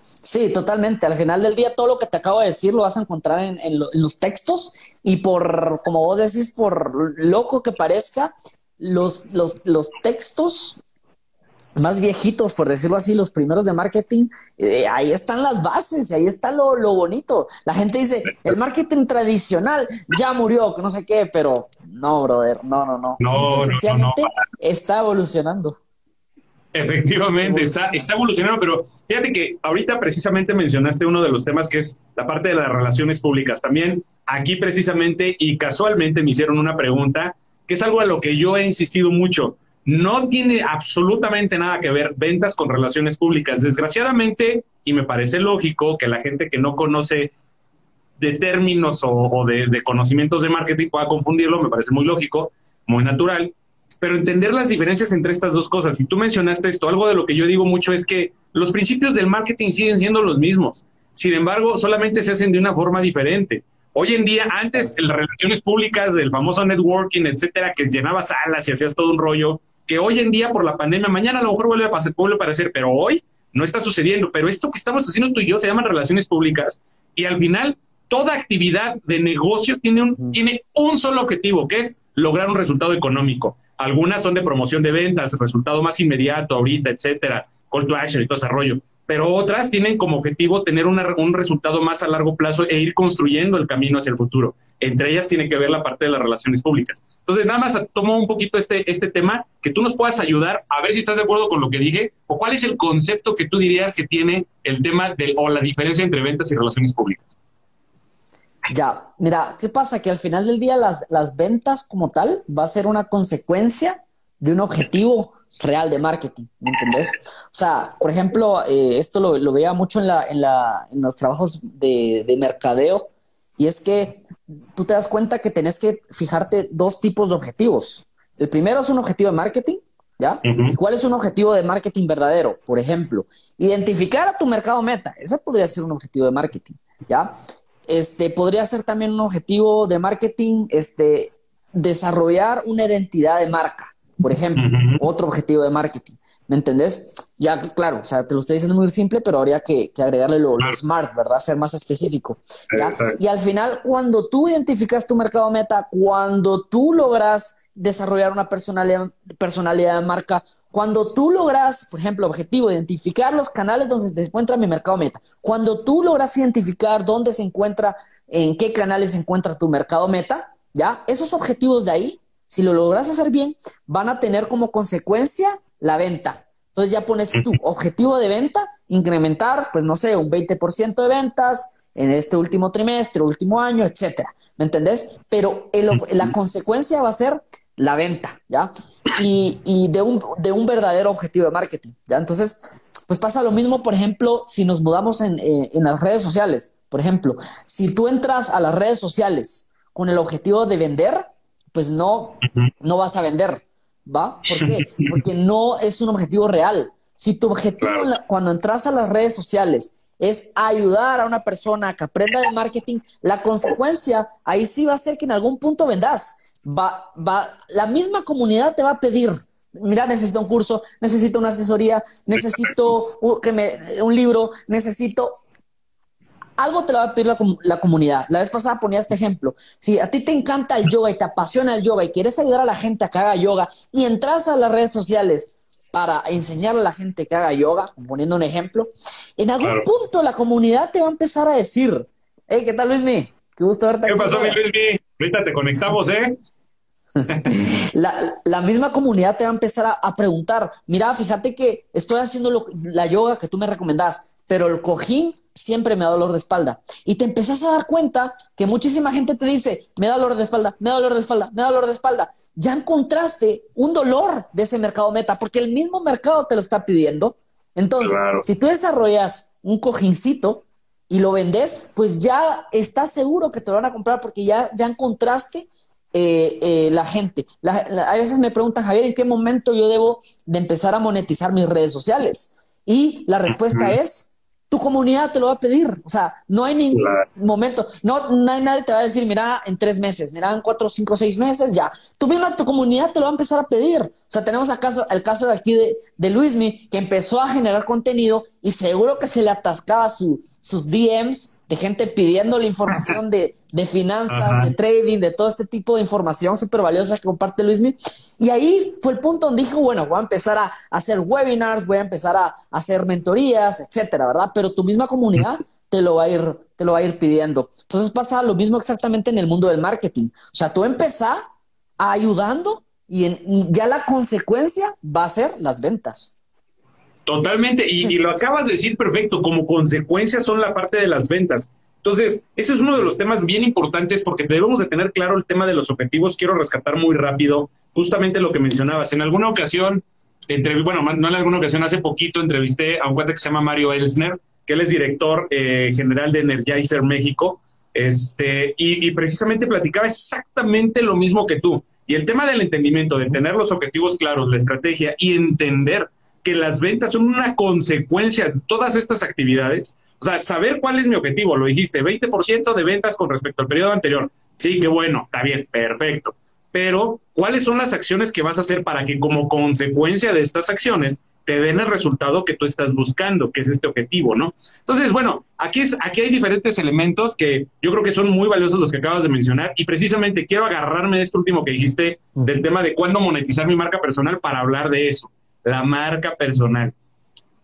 Sí, totalmente. Al final del día, todo lo que te acabo de decir lo vas a encontrar en, los textos y por, como vos decís, por loco que parezca, los, los, los textos más viejitos, por decirlo así, los primeros de marketing, eh, ahí están las bases, ahí está lo, lo, bonito. La gente dice, el marketing tradicional ya murió, no sé qué, pero no, brother, no, no, no. No, no, está evolucionando. Efectivamente, está, está evolucionando, pero fíjate que ahorita precisamente mencionaste uno de los temas que es la parte de las relaciones públicas. También aquí precisamente y casualmente me hicieron una pregunta que es algo a lo que yo he insistido mucho no tiene absolutamente nada que ver ventas con relaciones públicas. Desgraciadamente, y me parece lógico que la gente que no conoce de términos o, de, conocimientos de marketing pueda confundirlo, me parece muy lógico, muy natural, pero entender las diferencias entre estas dos cosas. Si tú mencionaste esto, algo de lo que yo digo mucho es que los principios del marketing siguen siendo los mismos. Sin embargo, solamente se hacen de una forma diferente. Hoy en día, antes, en las relaciones públicas del famoso networking, etcétera, que llenaba salas y hacías todo un rollo, que hoy en día por la pandemia, mañana a lo mejor vuelve a, pasar, vuelve a aparecer, pero hoy no está sucediendo. Pero esto que estamos haciendo tú y yo se llaman relaciones públicas y al final toda actividad de negocio tiene un, tiene un solo objetivo, que es lograr un resultado económico. Algunas son de promoción de ventas, resultado más inmediato ahorita, etcétera, call to action y todo ese rollo pero otras tienen como objetivo tener un resultado más a largo plazo e ir construyendo el camino hacia el futuro. Entre ellas tiene que ver la parte de las relaciones públicas. Entonces, nada más tomo un poquito este, este tema, que tú nos puedas ayudar a ver si estás de acuerdo con lo que dije, o cuál es el concepto que tú dirías que tiene el tema de, o la diferencia entre ventas y relaciones públicas. Ya, mira, ¿qué pasa? Que al final del día las, las ventas como tal va a ser una consecuencia de un objetivo real de marketing, ¿me entendés? O sea, por ejemplo, eh, esto lo, veía mucho en, la, en, la, en los trabajos de, de, mercadeo, y es que tú te das cuenta que tenés que fijarte dos tipos de objetivos. El primero es un objetivo de marketing, ¿ya? ¿Y cuál es un objetivo de marketing verdadero? Por ejemplo, identificar a tu mercado meta, ese podría ser un objetivo de marketing, ¿ya? Este podría ser también un objetivo de marketing, este, desarrollar una identidad de marca, por ejemplo, otro objetivo de marketing. ¿Me entendés? Ya, claro, o sea, te lo estoy diciendo muy simple, pero habría que, agregarle lo, smart, ¿verdad? Ser más específico. Y al final, cuando tú identificas tu mercado meta, cuando tú logras desarrollar una personalidad, personalidad de marca, cuando tú logras, por ejemplo, objetivo, identificar los canales donde se encuentra mi mercado meta, cuando tú logras identificar dónde se encuentra, en qué canales se encuentra tu mercado meta, ¿ya? Esos objetivos de ahí si lo logras hacer bien, van a tener como consecuencia la venta. Entonces ya pones tu objetivo de venta, incrementar, pues no sé, un 20% de ventas en este último trimestre, último año, etcétera. ¿Me entendés? Pero la consecuencia va a ser la venta, ¿ya? Y, de, un, de un verdadero objetivo de marketing, ¿ya? Entonces, pues pasa lo mismo, por ejemplo, si nos mudamos en, eh, en las redes sociales. Por ejemplo, si tú entras a las redes sociales con el objetivo de vender, pues no, no vas a vender, ¿va? ¿Por qué? Porque no es un objetivo real. Si tu objetivo cuando entras a las redes sociales es ayudar a una persona a que aprenda de marketing, la consecuencia ahí sí va a ser que en algún punto vendas. Va, va, la misma comunidad te va a pedir, mira, necesito un curso, necesito una asesoría, necesito que me, un libro, necesito algo te lo va a pedir la, comunidad. La vez pasada ponía este ejemplo. Si a ti te encanta el yoga y te apasiona el yoga y quieres ayudar a la gente a que haga yoga y entras a las redes sociales para enseñarle a la gente que haga yoga, poniendo un ejemplo, en algún punto la comunidad te va a empezar a decir, hey, ¿qué tal Luismi? Qué gusto verte. ¿Qué pasó, mi Luismi? Ahorita te conectamos, ¿eh? la, misma comunidad te va a empezar a, preguntar, mira, fíjate que estoy haciendo la yoga que tú me recomendás, pero el cojín siempre me da dolor de espalda. Y te empezás a dar cuenta que muchísima gente te dice, me da dolor de espalda, me da dolor de espalda, me da dolor de espalda. Ya encontraste un dolor de ese mercado meta, porque el mismo mercado te lo está pidiendo. Entonces, si tú desarrollas un cojincito y lo vendes, pues ya estás seguro que te lo van a comprar porque ya, ya encontraste eh, eh, la gente. a veces me preguntan, Javier, ¿en qué momento yo debo de empezar a monetizar mis redes sociales? Y la respuesta es tu comunidad te lo va a pedir. O sea, no hay ningún momento, no, nadie te va a decir, mira, en tres meses, mira, en cuatro, cinco, seis meses, ya. Tu misma, tu comunidad te lo va a empezar a pedir. O sea, tenemos acaso el caso de aquí de, de Luismi, que empezó a generar contenido y seguro que se le atascaba su, sus DMs de gente pidiendo la información de, de finanzas, de trading, de todo este tipo de información súper valiosa que comparte Luismi. Y ahí fue el punto donde dijo, bueno, voy a empezar a, hacer webinars, voy a empezar a, hacer mentorías, etcétera, ¿verdad? Pero tu misma comunidad te lo va a ir, te lo va a ir pidiendo. Entonces pasa lo mismo exactamente en el mundo del marketing. O sea, tú empezás ayudando y, y ya la consecuencia va a ser las ventas. Totalmente, y, lo acabas de decir perfecto, como consecuencia son la parte de las ventas. Entonces, ese es uno de los temas bien importantes porque debemos de tener claro el tema de los objetivos. Quiero rescatar muy rápido justamente lo que mencionabas. En alguna ocasión, entre, bueno, no en alguna ocasión, hace poquito entrevisté a un cuate que se llama Mario Elsner, que él es director eh, general de Energizer México, este, y, y precisamente platicaba exactamente lo mismo que tú. Y el tema del entendimiento, de tener los objetivos claros, la estrategia y entender que las ventas son una consecuencia de todas estas actividades. O sea, saber cuál es mi objetivo, lo dijiste, 20% de ventas con respecto al periodo anterior. Sí, qué bueno, está bien, perfecto. Pero, ¿cuáles son las acciones que vas a hacer para que como consecuencia de estas acciones te den el resultado que tú estás buscando, que es este objetivo, ¿no? Entonces, bueno, aquí, es, aquí hay diferentes elementos que yo creo que son muy valiosos los que acabas de mencionar y precisamente quiero agarrarme de este último que dijiste del tema de cuándo monetizar mi marca personal para hablar de eso la marca personal.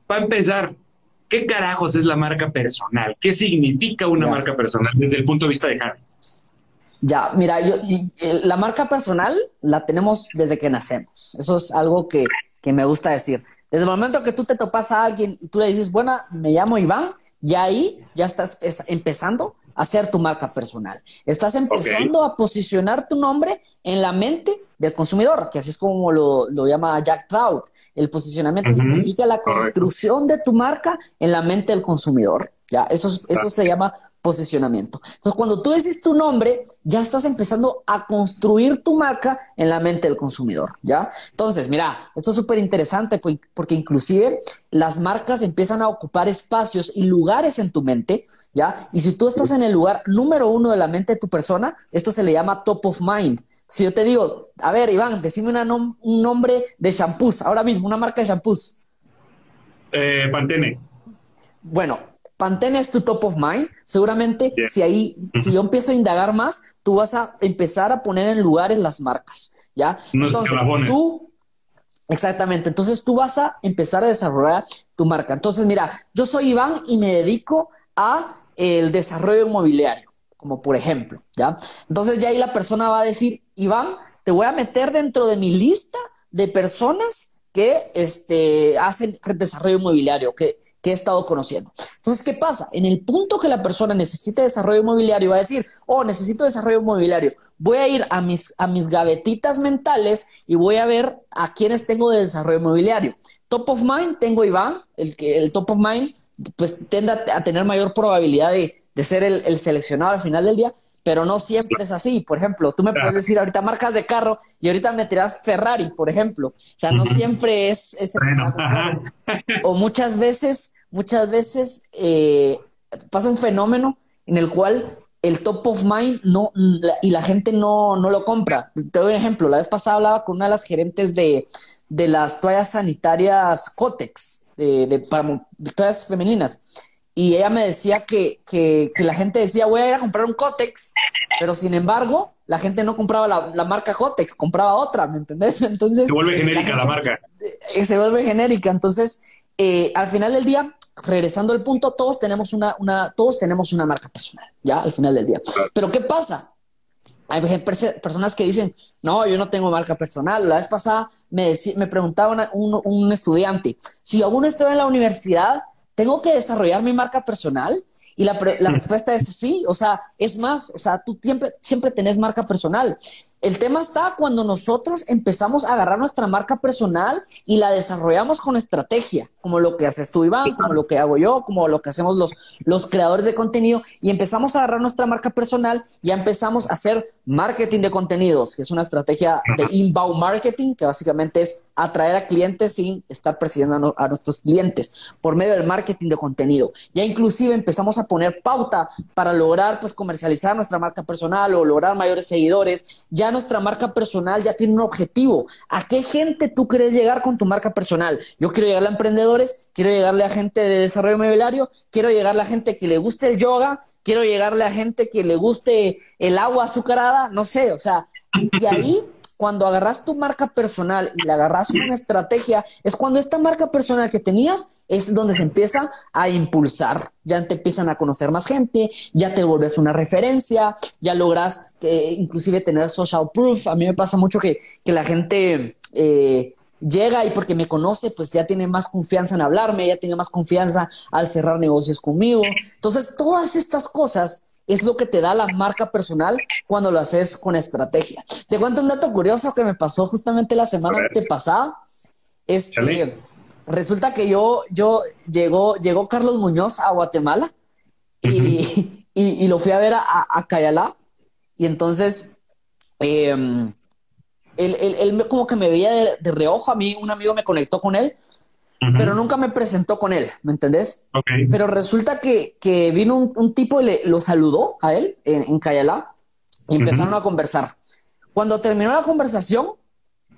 Para empezar, ¿qué carajos es la marca personal? ¿Qué significa una marca personal desde el punto de vista de Javi? Ya, mira, yo, la marca personal la tenemos desde que nacemos. Eso es algo que, que, me gusta decir. Desde el momento que tú te topas a alguien y tú le dices, bueno, me llamo Iván, ya ahí ya estás empezando a hacer tu marca personal. Estás empezando a posicionar tu nombre en la mente del consumidor, que así es como lo, llama Jack Trout. El posicionamiento significa la construcción de tu marca en la mente del consumidor. Ya, eso, eso se llama posicionamiento. Entonces, cuando tú dices tu nombre, ya estás empezando a construir tu marca en la mente del consumidor, ¿ya? Entonces, mira, esto es súper interesante porque inclusive las marcas empiezan a ocupar espacios y lugares en tu mente, ¿ya? Y si tú estás en el lugar número uno de la mente de tu persona, esto se le llama top of mind. Si yo te digo, a ver, Iván, decime un nombre de shampoos, ahora mismo, una marca de shampoos. Eh, Pantene. Bueno, Pantene es tu top of mind. Seguramente, si ahí, si yo empiezo a indagar más, tú vas a empezar a poner en lugares las marcas, ¿ya? Entonces, tú, exactamente. Entonces, tú vas a empezar a desarrollar tu marca. Entonces, mira, yo soy Iván y me dedico a el desarrollo inmobiliario como por ejemplo, ¿ya? Entonces ya ahí la persona va a decir, Iván, te voy a meter dentro de mi lista de personas que este, hacen desarrollo inmobiliario, que, que he estado conociendo. Entonces, ¿qué pasa? En el punto que la persona necesita desarrollo inmobiliario, va a decir, oh, necesito desarrollo inmobiliario, voy a ir a mis, a mis gavetitas mentales y voy a ver a quienes tengo de desarrollo inmobiliario. Top of mind, tengo Iván, el, que, el top of mind, pues tiende a tener mayor probabilidad de, de ser el, seleccionado al final del día, pero no siempre es así. Por ejemplo, tú me puedes decir ahorita marcas de carro y ahorita me tiras Ferrari, por ejemplo. O sea, no siempre es ese. o muchas veces, muchas veces eh, pasa un fenómeno en el cual el top of mind no y la gente no, no lo compra. Te doy un ejemplo. La vez pasada hablaba con una de las gerentes de, de las toallas sanitarias Cotex, de, de, para toallas femeninas. Y ella me decía que, que, que, la gente decía, voy a ir a comprar un Cotex, pero sin embargo, la gente no compraba la, marca Cotex, compraba otra, ¿me entendés? Entonces... Se vuelve genérica la, marca. Eh, se vuelve genérica. Entonces, eh, al final del día, regresando al punto, todos tenemos una, una, todos tenemos una marca personal, ya, al final del día. Pero ¿qué pasa? Hay personas que dicen, no, yo no tengo marca personal. La vez pasada me, me preguntaba un, un estudiante, si aún estoy en la universidad, ¿tengo que desarrollar mi marca personal? Y la, la respuesta es sí, o sea, es más, o sea, tú siempre, siempre tenés marca personal. El tema está cuando nosotros empezamos a agarrar nuestra marca personal y la desarrollamos con estrategia, como lo que haces tú, Iván, como lo que hago yo, como lo que hacemos los, los creadores de contenido, y empezamos a agarrar nuestra marca personal, ya empezamos a hacer marketing de contenidos, que es una estrategia de inbound marketing, que básicamente es atraer a clientes sin estar persiguiendo a, nuestros clientes por medio del marketing de contenido. Ya inclusive empezamos a poner pauta para lograr pues comercializar nuestra marca personal o lograr mayores seguidores. Ya nuestra marca personal ya tiene un objetivo. ¿A qué gente tú quieres llegar con tu marca personal? Yo quiero llegarle a emprendedores, quiero llegarle a gente de desarrollo mobiliario, quiero llegarle a gente que le guste el yoga, quiero llegarle a gente que le guste el agua azucarada, no sé, o sea, y ahí cuando agarras tu marca personal y la agarras con una estrategia, es cuando esta marca personal que tenías es donde se empieza a impulsar. Ya te empiezan a conocer más gente, ya te vuelves una referencia, ya logras que, inclusive tener social proof. A mí me pasa mucho que, que la gente eh, llega y porque me conoce, pues ya tiene más confianza en hablarme, ya tiene más confianza al cerrar negocios conmigo. Entonces, todas estas cosas es lo que te da la marca personal cuando lo haces con estrategia. Te cuento un dato curioso que me pasó justamente la semana pasada. Este, resulta que yo, yo llegó, llegó Carlos Muñoz a Guatemala y, y, lo fui a ver a, a Cayalá. Y entonces, eh, él, él, como que me veía de, reojo a mí, un amigo me conectó con él, pero nunca me presentó con él, ¿me entendés? Pero resulta que, que vino un, tipo y le, lo saludó a él en, en Cayalá y empezaron a conversar. Cuando terminó la conversación,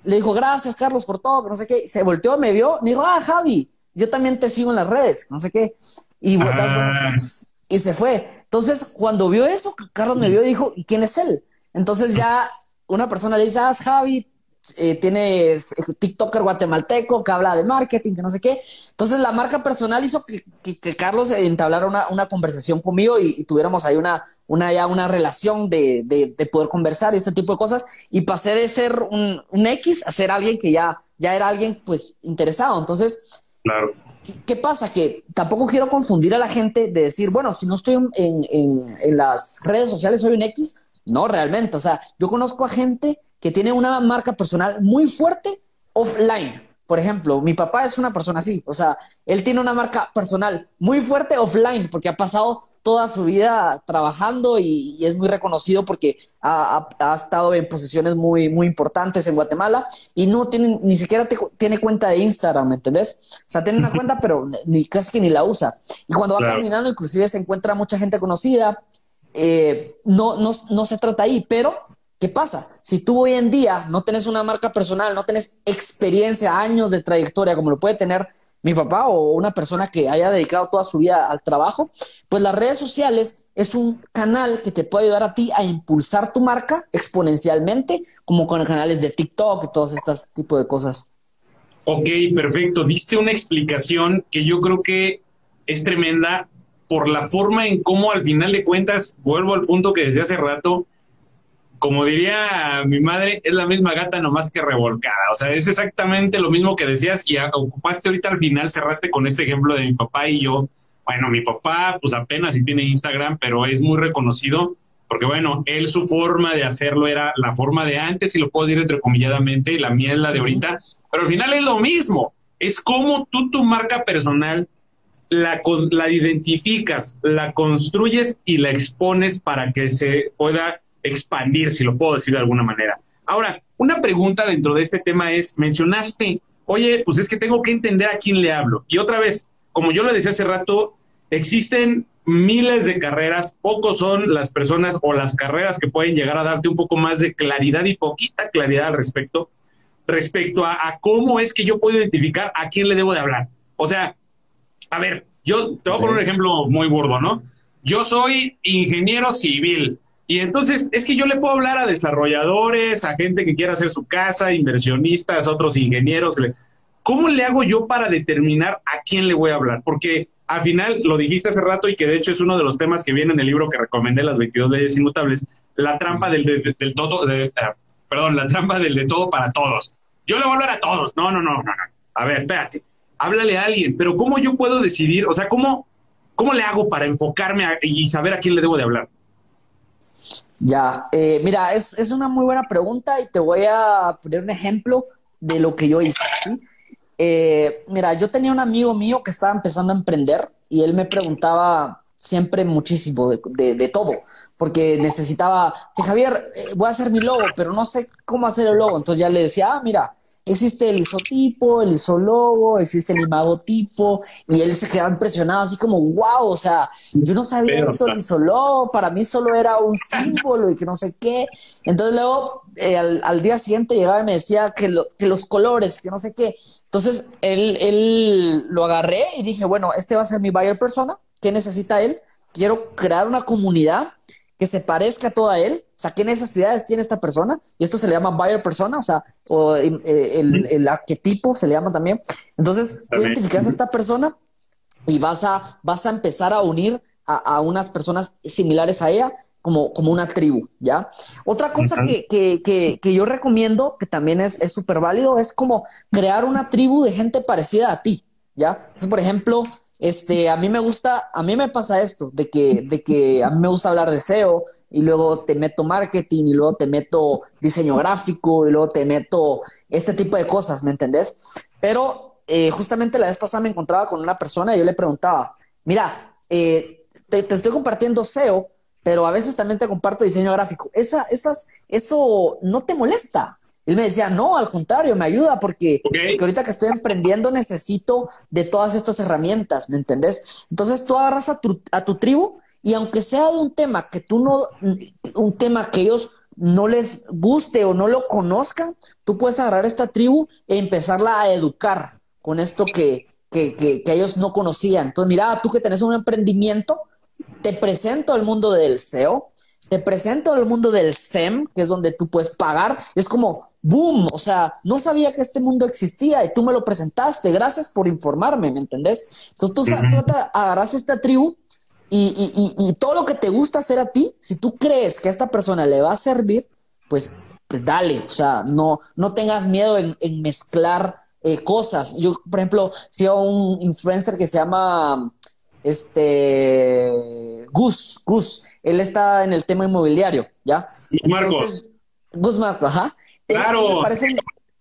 le dijo, gracias Carlos por todo, no sé qué, se volteó, me vio, me dijo, ah, Javi, yo también te sigo en las redes, no sé qué, y, ah. y se fue. Entonces, cuando vio eso, Carlos me vio y dijo, ¿y quién es él? Entonces ya una persona le dice, ah, Javi, eh, tienes TikToker guatemalteco que habla de marketing, que no sé qué. Entonces la marca personal hizo que, Carlos entablara una, conversación conmigo y, tuviéramos ahí una, una, ya una relación de, de, poder conversar y este tipo de cosas. Y pasé de ser un, un, X a ser alguien que ya, ya era alguien pues interesado. Entonces, claro. ¿qué, pasa? Que tampoco quiero confundir a la gente de decir, bueno, si no estoy en, en, en las redes sociales soy un X no, realmente. O sea, yo conozco a gente que tiene una marca personal muy fuerte offline. Por ejemplo, mi papá es una persona así. O sea, él tiene una marca personal muy fuerte offline porque ha pasado toda su vida trabajando y, es muy reconocido porque ha, estado en posiciones muy, muy importantes en Guatemala y no tiene, ni siquiera tiene cuenta de Instagram, ¿me entendés? O sea, tiene una cuenta, pero ni casi que ni la usa. Y cuando va caminando, inclusive se encuentra mucha gente conocida, eh, no, no, no se trata ahí, pero ¿qué pasa? Si tú hoy en día no tienes una marca personal, no tienes experiencia, años de trayectoria como lo puede tener mi papá o una persona que haya dedicado toda su vida al trabajo, pues las redes sociales es un canal que te puede ayudar a ti a impulsar tu marca exponencialmente, como con canales de TikTok y todos estos tipos de cosas. Ok, perfecto. Diste una explicación que yo creo que es tremenda por la forma en cómo al final de cuentas, vuelvo al punto que desde hace rato, como diría mi madre, es la misma gata nomás que revolcada. O sea, es exactamente lo mismo que decías y ocupaste ahorita al final, cerraste con este ejemplo de mi papá y yo. Bueno, mi papá pues apenas si tiene Instagram, pero es muy reconocido porque bueno, él su forma de hacerlo era la forma de antes y lo puedo decir entrecomilladamente, la mía es la de ahorita, pero al final es lo mismo. Es como tú tu marca personal la, la identificas, la construyes y la expones para que se pueda expandir, si lo puedo decir de alguna manera. Ahora, una pregunta dentro de este tema es, mencionaste, oye, pues es que tengo que entender a quién le hablo. Y otra vez, como yo lo decía hace rato, existen miles de carreras, pocos son las personas o las carreras que pueden llegar a darte un poco más de claridad y poquita claridad al respecto, respecto a, a cómo es que yo puedo identificar a quién le debo de hablar. O sea, a ver, yo te voy a poner un ejemplo muy burdo, ¿no? Yo soy ingeniero civil y entonces es que yo le puedo hablar a desarrolladores, a gente que quiera hacer su casa, inversionistas, otros ingenieros. ¿Cómo le hago yo para determinar a quién le voy a hablar? Porque al final lo dijiste hace rato y que de hecho es uno de los temas que viene en el libro que recomendé, las 22 leyes inmutables, la trampa del, del todo, de, ah, perdón, la trampa del de todo para todos. Yo le voy a hablar a todos. No, no, no, no, no. A ver, espérate háblale a alguien, pero ¿cómo yo puedo decidir? O sea, ¿cómo, cómo le hago para enfocarme y saber a quién le debo de hablar? Ya, eh, mira, es, es, una muy buena pregunta y te voy a poner un ejemplo de lo que yo hice. Eh, mira, yo tenía un amigo mío que estaba empezando a emprender y él me preguntaba, siempre muchísimo de, de, todo, porque necesitaba que Javier, eh, voy a hacer mi logo, pero no sé cómo hacer el logo. Entonces ya le decía, ah, mira, existe el isotipo, el isologo, existe el imagotipo, y él se quedaba impresionado, así como, wow, o sea, yo no sabía esto del isologo, para mí solo era un símbolo y que no sé qué. Entonces luego, eh, al, día siguiente llegaba y me decía que, que los colores, que no sé qué. Entonces, él, él lo agarré y dije, bueno, este va a ser mi buyer persona, ¿qué necesita él? Quiero crear una comunidad que se parezca a toda él, o sea, qué necesidades tiene esta persona, y esto se le llama buyer persona, o sea, o, eh, el, arquetipo se le llama también. Entonces, tú identificas a esta persona y vas a, vas a empezar a unir a, unas personas similares a ella como, como una tribu, ¿ya? Otra cosa que, que, que, yo recomiendo, que también es súper válido, es como crear una tribu de gente parecida a ti, ¿ya? Entonces, por ejemplo, este, a mí me gusta, a mí me pasa esto, de que, de que a mí me gusta hablar de SEO y luego te meto marketing y luego te meto diseño gráfico y luego te meto este tipo de cosas, ¿me entendés? Pero eh, justamente la vez pasada me encontraba con una persona y yo le preguntaba, mira, eh, te, estoy compartiendo SEO, pero a veces también te comparto diseño gráfico. Esa, esas, eso no te molesta. Él me decía, no, al contrario, me ayuda porque, ahorita que estoy emprendiendo necesito de todas estas herramientas, ¿me entendés? Entonces tú agarras a tu, a tu tribu y aunque sea de un tema que tú no, un tema que ellos no les guste o no lo conozcan, tú puedes agarrar esta tribu e empezarla a educar con esto que, que, que, que ellos no conocían. Entonces, mira, tú que tenés un emprendimiento, te presento al mundo del SEO, te presento al mundo del SEM, que es donde tú puedes pagar. Es como, boom, o sea, no sabía que este mundo existía y tú me lo presentaste, gracias por informarme, ¿me entendés? Entonces tú agarras esta tribu y, todo lo que te gusta hacer a ti, si tú crees que a esta persona le va a servir, pues, pues dale, o sea, no, no tengas miedo en, mezclar eh, cosas. Yo, por ejemplo, a un influencer que se llama este Gus, Gus, él está en el tema inmobiliario, ¿ya? Marcos. Gus Marcos, ajá. Claro.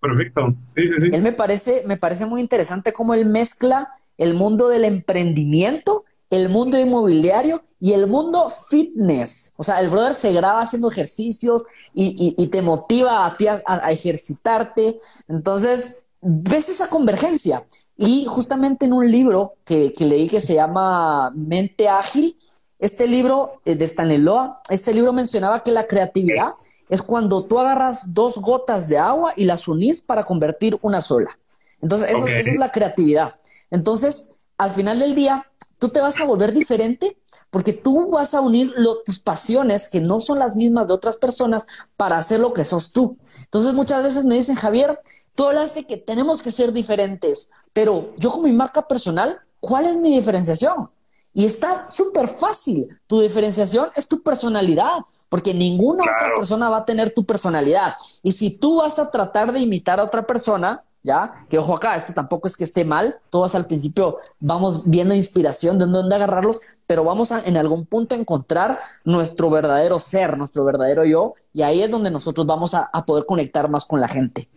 Perfecto. Sí, sí, sí. Él me parece, me parece muy interesante cómo él mezcla el mundo del emprendimiento, el mundo inmobiliario y el mundo fitness. O sea, el brother se graba haciendo ejercicios y, te motiva a ti a, ejercitarte. Entonces, ves esa convergencia. Y justamente en un libro que, que leí que se llama Mente Ágil, este libro eh, de Staniloa, este libro mencionaba que la creatividad es cuando tú agarras dos gotas de agua y las unís para convertir una sola. Entonces, eso, es la creatividad. Entonces, al final del día, tú te vas a volver diferente porque tú vas a unir tus pasiones que no son las mismas de otras personas para hacer lo que sos tú. Entonces, muchas veces me dicen, Javier, tú hablas de que tenemos que ser diferentes, pero yo con mi marca personal, ¿cuál es mi diferenciación? Y está súper fácil. Tu diferenciación es tu personalidad porque ninguna otra persona va a tener tu personalidad. Y si tú vas a tratar de imitar a otra persona, ¿ya? Que ojo acá, esto tampoco es que esté mal, todos al principio vamos viendo inspiración de dónde agarrarlos, pero vamos a en algún punto encontrar nuestro verdadero ser, nuestro verdadero yo, y ahí es donde nosotros vamos a, poder conectar más con la gente.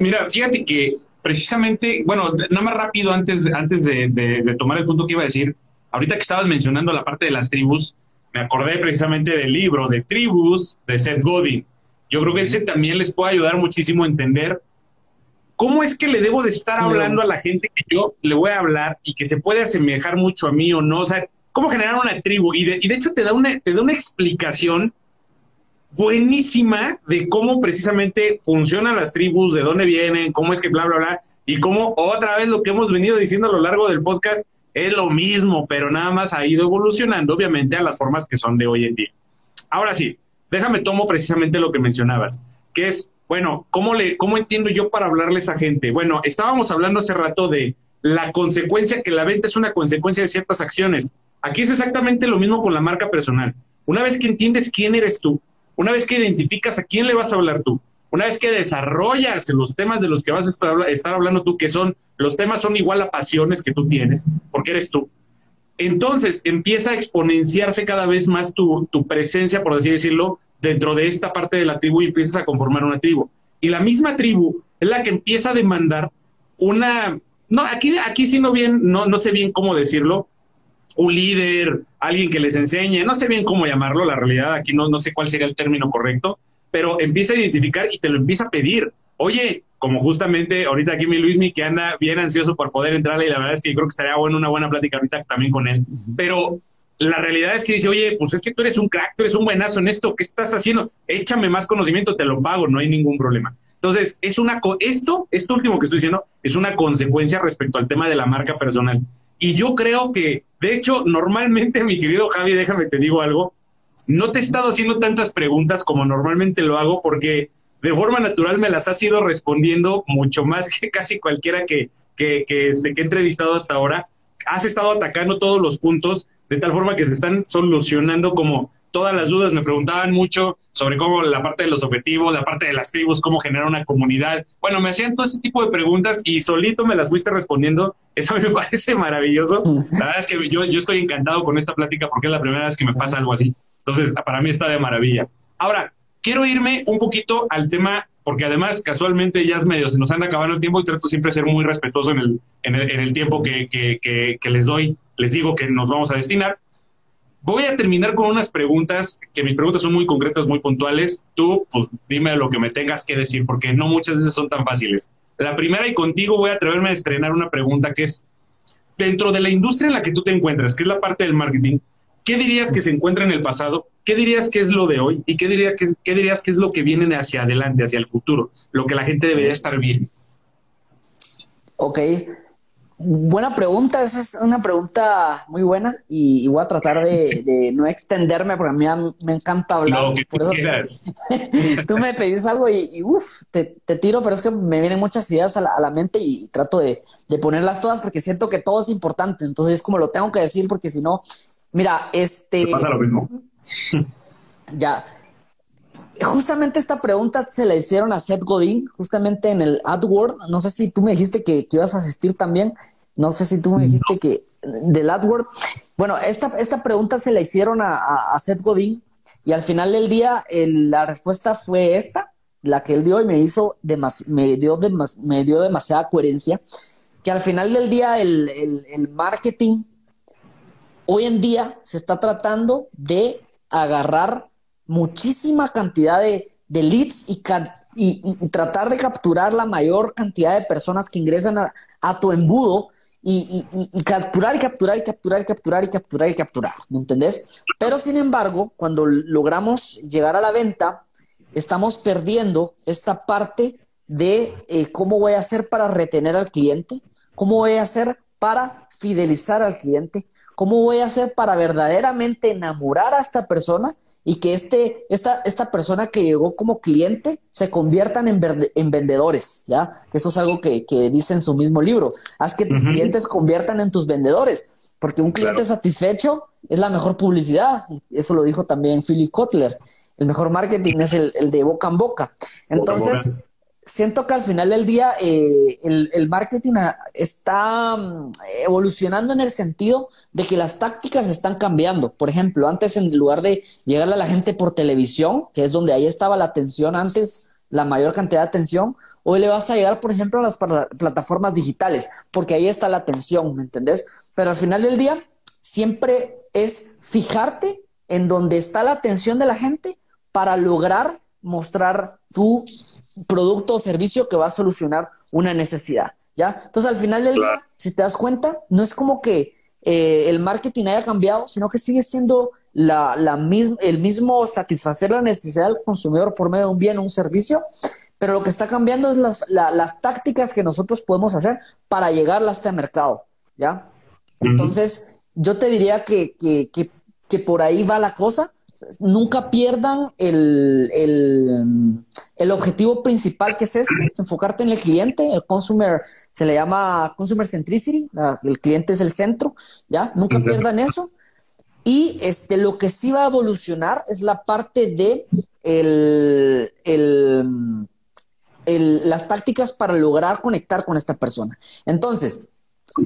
Mira, fíjate que precisamente, bueno, nada más rápido antes, antes de, de tomar el punto que iba a decir, ahorita que estabas mencionando la parte de las tribus, me acordé precisamente del libro de Tribus de Seth Godin. Yo creo que ese también les puede ayudar muchísimo a entender cómo es que le debo de estar hablando a la gente que yo le voy a hablar y que se puede asemejar mucho a mí o no. O sea, cómo generar una tribu. Y de, y de hecho te da, una, te da una explicación buenísima de cómo precisamente funcionan las tribus, de dónde vienen, cómo es que bla, bla, bla, y cómo otra vez lo que hemos venido diciendo a lo largo del podcast, es lo mismo, pero nada más ha ido evolucionando, obviamente, a las formas que son de hoy en día. Ahora sí, déjame tomo precisamente lo que mencionabas, que es, bueno, ¿cómo, le, ¿cómo entiendo yo para hablarle a esa gente? Bueno, estábamos hablando hace rato de la consecuencia, que la venta es una consecuencia de ciertas acciones. Aquí es exactamente lo mismo con la marca personal. Una vez que entiendes quién eres tú, una vez que identificas a quién le vas a hablar tú, una vez que desarrollas los temas de los que vas a estar, hablando tú, que son, los temas son igual a pasiones que tú tienes, porque eres tú. Entonces empieza a exponenciarse cada vez más tu, presencia, por así decirlo, dentro de esta parte de la tribu y empiezas a conformar una tribu. Y la misma tribu es la que empieza a demandar una, no, aquí, aquí sí no bien, no, no sé bien cómo decirlo, un líder, alguien que les enseñe, no sé bien cómo llamarlo, la realidad aquí no, no sé cuál sería el término correcto, pero empieza a identificar y te lo empieza a pedir. Oye, como justamente ahorita aquí mi Luismi que anda bien ansioso por poder entrarle y la verdad es que yo creo que estaría bueno una buena plática ahorita también con él. Pero la realidad es que dice, oye, pues es que tú eres un crack, tú eres un buenazo en esto, ¿qué estás haciendo? Échame más conocimiento, te lo pago, no hay ningún problema. Entonces, es una esto, esto último que estoy diciendo, es una consecuencia respecto al tema de la marca personal. Y yo creo que, de hecho, normalmente, mi querido Javi, déjame te digo algo, no te he estado haciendo tantas preguntas como normalmente lo hago porque de forma natural me las has ido respondiendo mucho más que casi cualquiera que, que, que, este, que he entrevistado hasta ahora. Has estado atacando todos los puntos de tal forma que se están solucionando como todas las dudas. Me preguntaban mucho sobre cómo la parte de los objetivos, la parte de las tribus, cómo generar una comunidad. Bueno, me hacían todo ese tipo de preguntas y solito me las fuiste respondiendo. Eso me parece maravilloso. La verdad es que yo, yo estoy encantado con esta plática porque es la primera vez que me pasa algo así. Entonces, para mí está de maravilla. Ahora, quiero irme un poquito al tema, porque además casualmente ya es medio, se nos anda acabando el tiempo y trato siempre de ser muy respetuoso en el, en el, en el tiempo que, que, que, que les doy, les digo que nos vamos a destinar. Voy a terminar con unas preguntas, que mis preguntas son muy concretas, muy puntuales. Tú, pues dime lo que me tengas que decir, porque no muchas veces son tan fáciles. La primera y contigo voy a atreverme a estrenar una pregunta que es, dentro de la industria en la que tú te encuentras, que es la parte del marketing, ¿qué dirías que se encuentra en el pasado? ¿Qué dirías que es lo de hoy? ¿Y qué, diría que, dirías que es lo que viene hacia adelante, hacia el futuro? Lo que la gente debería estar viendo. Ok. Buena pregunta, esa es una pregunta muy buena y, y voy a tratar de, de, no extenderme porque a mí me encanta hablar. Lo que Por tú eso quieras. tú me pedís algo y, y uff, te, te, tiro, pero es que me vienen muchas ideas a la, a la mente y, trato de, de, ponerlas todas porque siento que todo es importante. Entonces es como lo tengo que decir porque si no, mira, este... Te pasa lo mismo. Ya. Justamente esta pregunta se la hicieron a Seth Godin, justamente en el AdWord. No sé si tú me dijiste que, que ibas a asistir también. No sé si tú me dijiste no. que del AdWord. Bueno, esta, esta pregunta se la hicieron a, a, a Seth Godin y al final del día el, la respuesta fue esta, la que él dio y me hizo demas, me, dio demas, me dio demasiada coherencia. Que al final del día el, el, el marketing hoy en día se está tratando de agarrar muchísima cantidad de, leads y, tratar de capturar la mayor cantidad de personas que ingresan a, tu embudo y, y, capturar y capturar y capturar y capturar y capturar y capturar, ¿me entendés? Pero sin embargo, cuando logramos llegar a la venta, estamos perdiendo esta parte de eh, cómo voy a hacer para retener al cliente, cómo voy a hacer para fidelizar al cliente, cómo voy a hacer para verdaderamente enamorar a esta persona y que este, esta, esta persona que llegó como cliente se conviertan en, verde, en vendedores, ¿ya? Eso es algo que, que, dice en su mismo libro. Haz que tus uh -huh. clientes conviertan en tus vendedores, porque un cliente claro. satisfecho es la mejor publicidad. Eso lo dijo también Philip Kotler. El mejor marketing es el, el de boca en boca. Entonces, boca. Siento que al final del día eh, el, marketing está mm, evolucionando en el sentido de que las tácticas están cambiando. Por ejemplo, antes en lugar de llegarle a la gente por televisión, que es donde ahí estaba la atención antes, la mayor cantidad de atención, hoy le vas a llegar, por ejemplo, a las plataformas digitales, porque ahí está la atención, ¿me entendés? Pero al final del día, siempre es fijarte en donde está la atención de la gente para lograr mostrar tu producto o servicio que va a solucionar una necesidad, ¿ya? Entonces, al final del claro. día, si te das cuenta, no es como que eh, el marketing haya cambiado, sino que sigue siendo la, la misma, el mismo satisfacer la necesidad del consumidor por medio de un bien o un servicio, pero lo que está cambiando es las, la, las tácticas que nosotros podemos hacer para llegar a este mercado, ¿ya? Entonces, uh -huh. yo te diría que, que, que, que por ahí va la cosa, nunca pierdan el, el, el, objetivo principal que es este, enfocarte en el cliente, el consumer, se le llama consumer centricity, la, el cliente es el centro, ¿ya? Nunca pierdan eso. Y este, lo que sí va a evolucionar es la parte de el, el, el, las tácticas para lograr conectar con esta persona. Entonces,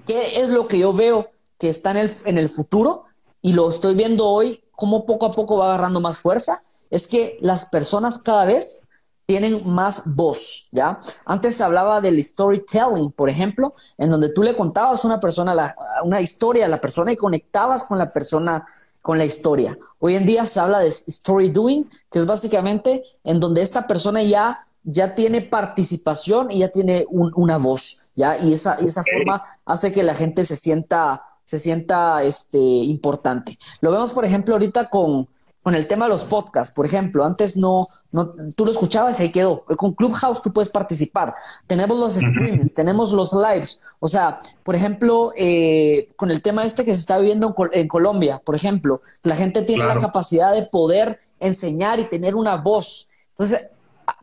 ¿qué es lo que yo veo que está en el, en el futuro? Y lo estoy viendo hoy cómo poco a poco va agarrando más fuerza, es que las personas cada vez tienen más voz, ¿ya? Antes se hablaba del storytelling, por ejemplo, en donde tú le contabas a una persona una historia a la persona y conectabas con la persona con la historia. Hoy en día se habla de story doing, que es básicamente en donde esta persona ya ya tiene participación y ya tiene una voz, ¿ya? Y esa, esa forma hace que la gente se sienta, se sienta este, importante. Lo vemos, por ejemplo, ahorita con, con el tema de los podcasts, por ejemplo, antes no, no, tú lo escuchabas y ahí quedó. Con Clubhouse tú puedes participar. Tenemos los streamings, tenemos los lives. O sea, por ejemplo, eh, con el tema este que se está viviendo en, Colombia, por ejemplo, la gente tiene la capacidad de poder enseñar y tener una voz. Entonces,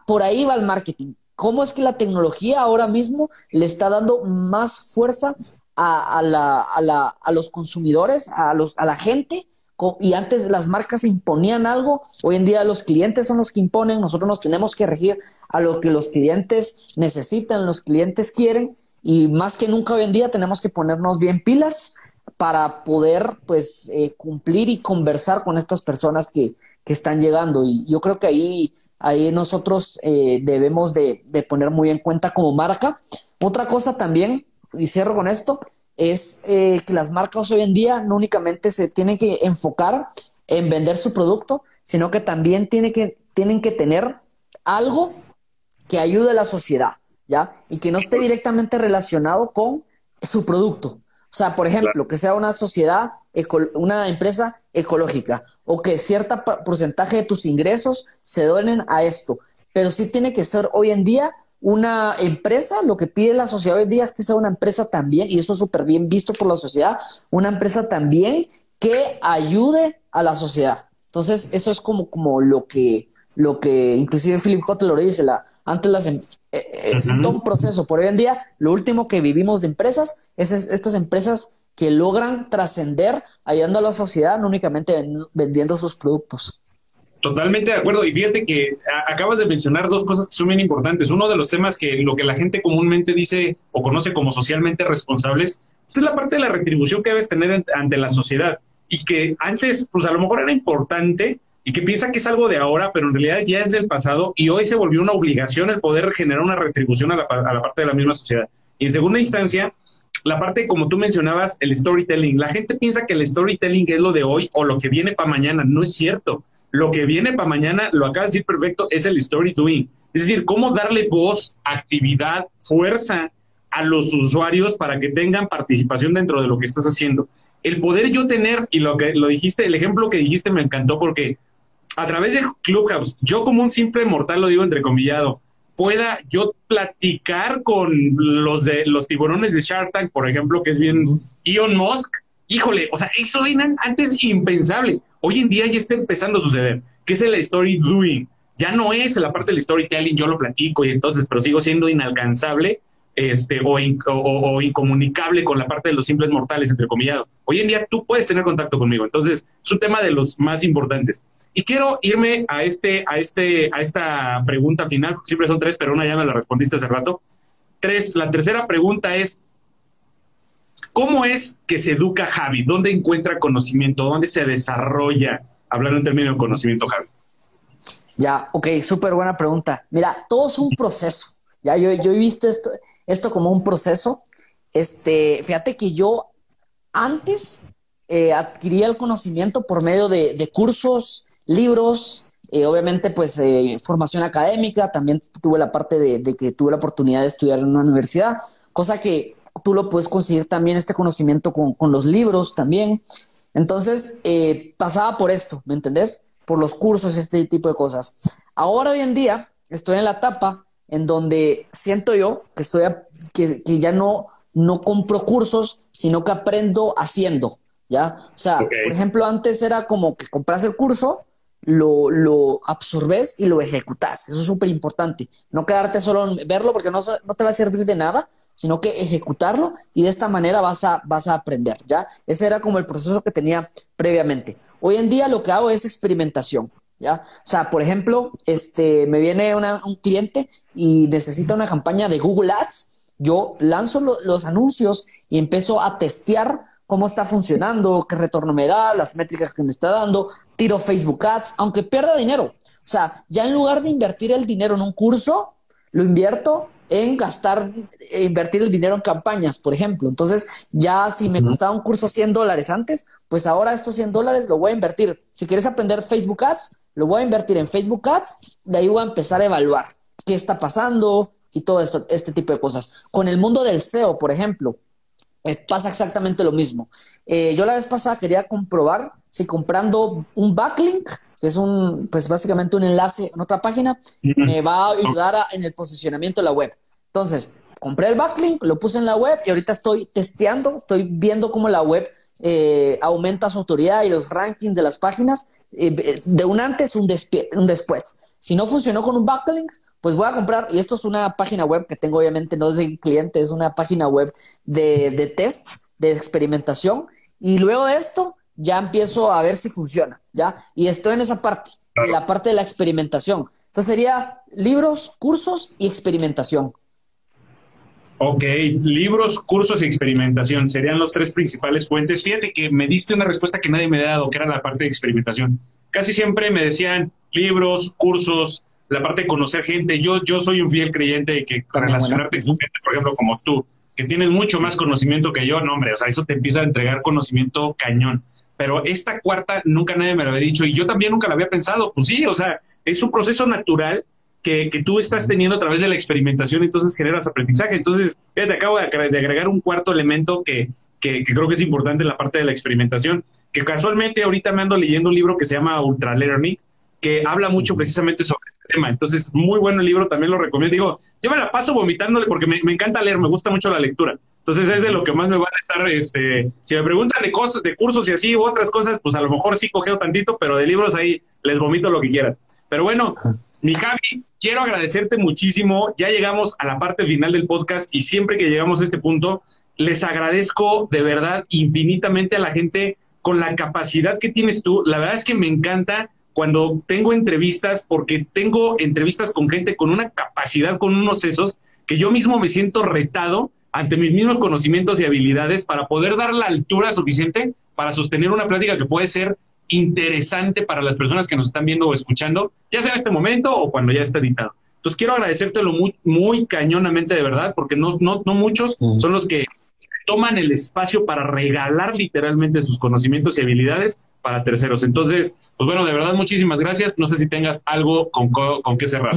por ahí va el marketing. ¿Cómo es que la tecnología ahora mismo le está dando más fuerza a, la, a, la, a los consumidores, a, los, a la gente? Y antes las marcas imponían algo, hoy en día los clientes son los que imponen, nosotros nos tenemos que regir a lo que los clientes necesitan, los clientes quieren y más que nunca hoy en día tenemos que ponernos bien pilas para poder pues eh, cumplir y conversar con estas personas que, que, están llegando y yo creo que ahí, ahí nosotros eh, debemos de, de poner muy en cuenta como marca. Otra cosa también, y cierro con esto, es eh, que las marcas hoy en día no únicamente se tienen que enfocar en vender su producto, sino que también tiene que, tienen que tener algo que ayude a la sociedad, ¿ya? Y que no esté directamente relacionado con su producto. O sea, por ejemplo, que sea una sociedad, una empresa ecológica o que cierto porcentaje de tus ingresos se donen a esto. Pero sí tiene que ser hoy en día una empresa, lo que pide la sociedad hoy en día es que sea una empresa también, y eso es súper bien visto por la sociedad, una empresa también que ayude a la sociedad. Entonces, eso es como, como lo que, lo que inclusive Philip Kotler lo dice, la, antes las, em, eh, eh, es todo un proceso. Por hoy en día, lo último que vivimos de empresas es, estas empresas que logran trascender ayudando a la sociedad, no únicamente vendiendo sus productos. Totalmente de acuerdo. Y fíjate que acabas de mencionar dos cosas que son bien importantes. Uno de los temas que lo que la gente comúnmente dice o conoce como socialmente responsables pues, es la parte de la retribución que debes tener ante la sociedad. Y que antes, pues a lo mejor era importante y que piensa que es algo de ahora, pero en realidad ya es del pasado y hoy se volvió una obligación el poder generar una retribución a la, a la parte de la misma sociedad. Y en segunda instancia, la parte, como tú mencionabas, el storytelling. La gente piensa que el storytelling es lo de hoy o lo que viene para mañana. No es cierto. Lo que viene para mañana, lo acaba de decir perfecto, es el story doing. Es decir, cómo darle voz, actividad, fuerza a los usuarios para que tengan participación dentro de lo que estás haciendo. El poder yo tener, y lo que lo dijiste, el ejemplo que dijiste me encantó porque a través de Clubhouse, yo como un simple mortal, lo digo entrecomillado, pueda yo platicar con los de los tiburones de Shark Tank, por ejemplo, que es bien Elon Musk, híjole, o sea, eso era antes impensable. Hoy en día ya está empezando a suceder, que es el story doing. Ya no es la parte del storytelling, yo lo platico y entonces, pero sigo siendo inalcanzable este, o, o, incomunicable con la parte de los simples mortales, entre comillas. Hoy en día tú puedes tener contacto conmigo, entonces es un tema de los más importantes. Y quiero irme a, este, a, este, a esta pregunta final, siempre son tres, pero una ya me la respondiste hace rato. Tres, la tercera pregunta es, ¿Cómo es que se educa Javi? ¿Dónde encuentra conocimiento? ¿Dónde se desarrolla? Hablar en términos de conocimiento, Javi. Ya, ok, súper buena pregunta. Mira, todo es un proceso. Ya, yo, yo he visto esto, esto como un proceso. Este, fíjate que yo antes eh, adquiría el conocimiento por medio de, cursos, libros, eh, obviamente pues eh, formación académica, también tuve la parte de, de, que tuve la oportunidad de estudiar en una universidad, cosa que tú lo puedes conseguir también este conocimiento con, los libros también. Entonces, eh, pasaba por esto, ¿me entendés? Por los cursos, este tipo de cosas. Ahora, hoy en día, estoy en la etapa en donde siento yo que estoy, que, ya no, no compro cursos, sino que aprendo haciendo, ¿ya? O sea, por ejemplo, antes era como que compras el curso, lo, lo absorbes y lo ejecutas. Eso es súper importante. No quedarte solo en verlo porque no, no te va a servir de nada, sino que ejecutarlo y de esta manera vas a, vas a aprender, ¿ya? Ese era como el proceso que tenía previamente. Hoy en día lo que hago es experimentación, ¿ya? O sea, por ejemplo, este, me viene un cliente y necesita una campaña de Google Ads, yo lanzo los anuncios y empiezo a testear cómo está funcionando, qué retorno me da, las métricas que me está dando, tiro Facebook Ads, aunque pierda dinero. O sea, ya en lugar de invertir el dinero en un curso, lo invierto en gastar, eh, invertir el dinero en campañas, por ejemplo. Entonces, ya si me costaba un curso 100 dólares antes, pues ahora estos 100 dólares lo voy a invertir. Si quieres aprender Facebook Ads, lo voy a invertir en Facebook Ads, de ahí voy a empezar a evaluar qué está pasando y todo esto, este tipo de cosas. Con el mundo del SEO, por ejemplo, eh, pasa exactamente lo mismo. Eh, yo la vez pasada quería comprobar si comprando un backlink que es un, pues básicamente un enlace en otra página, me va a ayudar en el posicionamiento de la web. Entonces, compré el backlink, lo puse en la web y ahorita estoy testeando, estoy viendo cómo la web eh, aumenta su autoridad y los rankings de las páginas eh, de un antes, un, un después. Si no funcionó con un backlink, pues voy a comprar, y esto es una página web que tengo obviamente, no es de cliente, es una página web de, de test, de experimentación, y luego de esto ya empiezo a ver si funciona, ¿ya? Y estoy en esa parte, en la parte de la experimentación. Entonces sería libros, cursos y experimentación. Ok, libros, cursos y experimentación serían los tres principales fuentes. Fíjate que me diste una respuesta que nadie me ha dado, que era la parte de experimentación. Casi siempre me decían libros, cursos, la parte de conocer gente. Yo, yo soy un fiel creyente de que relacionarte con gente, por ejemplo, como tú, que tienes mucho más conocimiento que yo, no, hombre, o sea, eso te empieza a entregar conocimiento cañón pero esta cuarta nunca nadie me lo había dicho y yo también nunca la había pensado. Pues sí, o sea, es un proceso natural que, que tú estás teniendo a través de la experimentación, entonces generas aprendizaje. Entonces, te acabo de, agregar un cuarto elemento que, que, creo que es importante en la parte de la experimentación, que casualmente ahorita me ando leyendo un libro que se llama Ultra Learning, que habla mucho precisamente sobre este tema. Entonces, muy bueno el libro, también lo recomiendo. Digo, yo me la paso vomitándole porque me, me encanta leer, me gusta mucho la lectura. Entonces es de lo que más me va a estar, este, si me preguntan de cosas, de cursos y así u otras cosas, pues a lo mejor sí cogeo tantito, pero de libros ahí les vomito lo que quieran. Pero bueno, mi Javi, quiero agradecerte muchísimo. Ya llegamos a la parte final del podcast y siempre que llegamos a este punto, les agradezco de verdad infinitamente a la gente con la capacidad que tienes tú. La verdad es que me encanta cuando tengo entrevistas, porque tengo entrevistas con gente con una capacidad, con unos sesos, que yo mismo me siento retado ante mis mismos conocimientos y habilidades para poder dar la altura suficiente para sostener una plática que puede ser interesante para las personas que nos están viendo o escuchando, ya sea en este momento o cuando ya esté editado. Entonces quiero agradecértelo muy, muy cañonamente de verdad, porque no, no, no muchos son los que toman el espacio para regalar literalmente sus conocimientos y habilidades para terceros. Entonces, pues bueno, de verdad, muchísimas gracias. No sé si tengas algo con, con qué cerrar.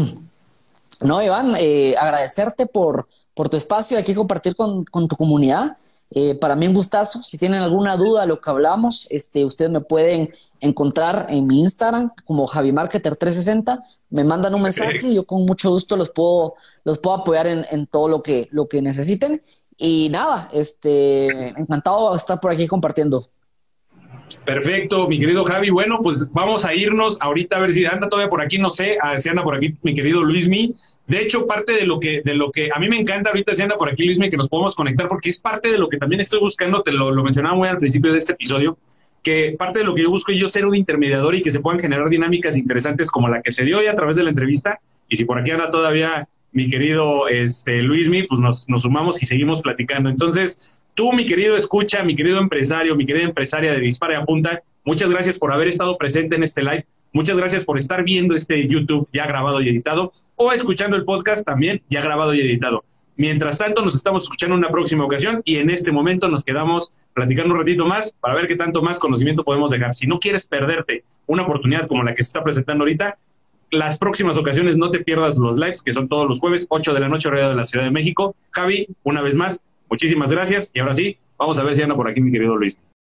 No, Iván, eh, agradecerte por, por tu espacio, aquí compartir con, tu comunidad. Eh, para mí un gustazo. Si tienen alguna duda de lo que hablamos, este, ustedes me pueden encontrar en mi Instagram como JaviMarketer360. Me mandan un mensaje y yo con mucho gusto los puedo, los puedo apoyar en, en, todo lo que, lo que necesiten. Y nada, este, encantado de estar por aquí compartiendo. Perfecto, mi querido Javi. Bueno, pues vamos a irnos ahorita a ver si anda todavía por aquí, no sé, si anda por aquí mi querido Luismi. De hecho, parte de lo que, de lo que a mí me encanta ahorita si anda por aquí Luismi, que nos podemos conectar, porque es parte de lo que también estoy buscando, te lo, lo mencionaba muy al principio de este episodio, que parte de lo que yo busco es yo ser un intermediador y que se puedan generar dinámicas interesantes como la que se dio hoy a través de la entrevista. Y si por aquí anda todavía mi querido este, Luismi, pues nos, nos sumamos y seguimos platicando. Entonces, Tú, mi querido escucha, mi querido empresario, mi querida empresaria de Dispara y Apunta, muchas gracias por haber estado presente en este live. Muchas gracias por estar viendo este YouTube ya grabado y editado o escuchando el podcast también ya grabado y editado. Mientras tanto, nos estamos escuchando en una próxima ocasión y en este momento nos quedamos platicando un ratito más para ver qué tanto más conocimiento podemos dejar. Si no quieres perderte una oportunidad como la que se está presentando ahorita, las próximas ocasiones no te pierdas los lives, que son todos los jueves, 8 de la noche, hora de la Ciudad de México. Javi, una vez más, Muchísimas gracias y ahora sí, vamos a ver si anda por aquí mi querido Luis.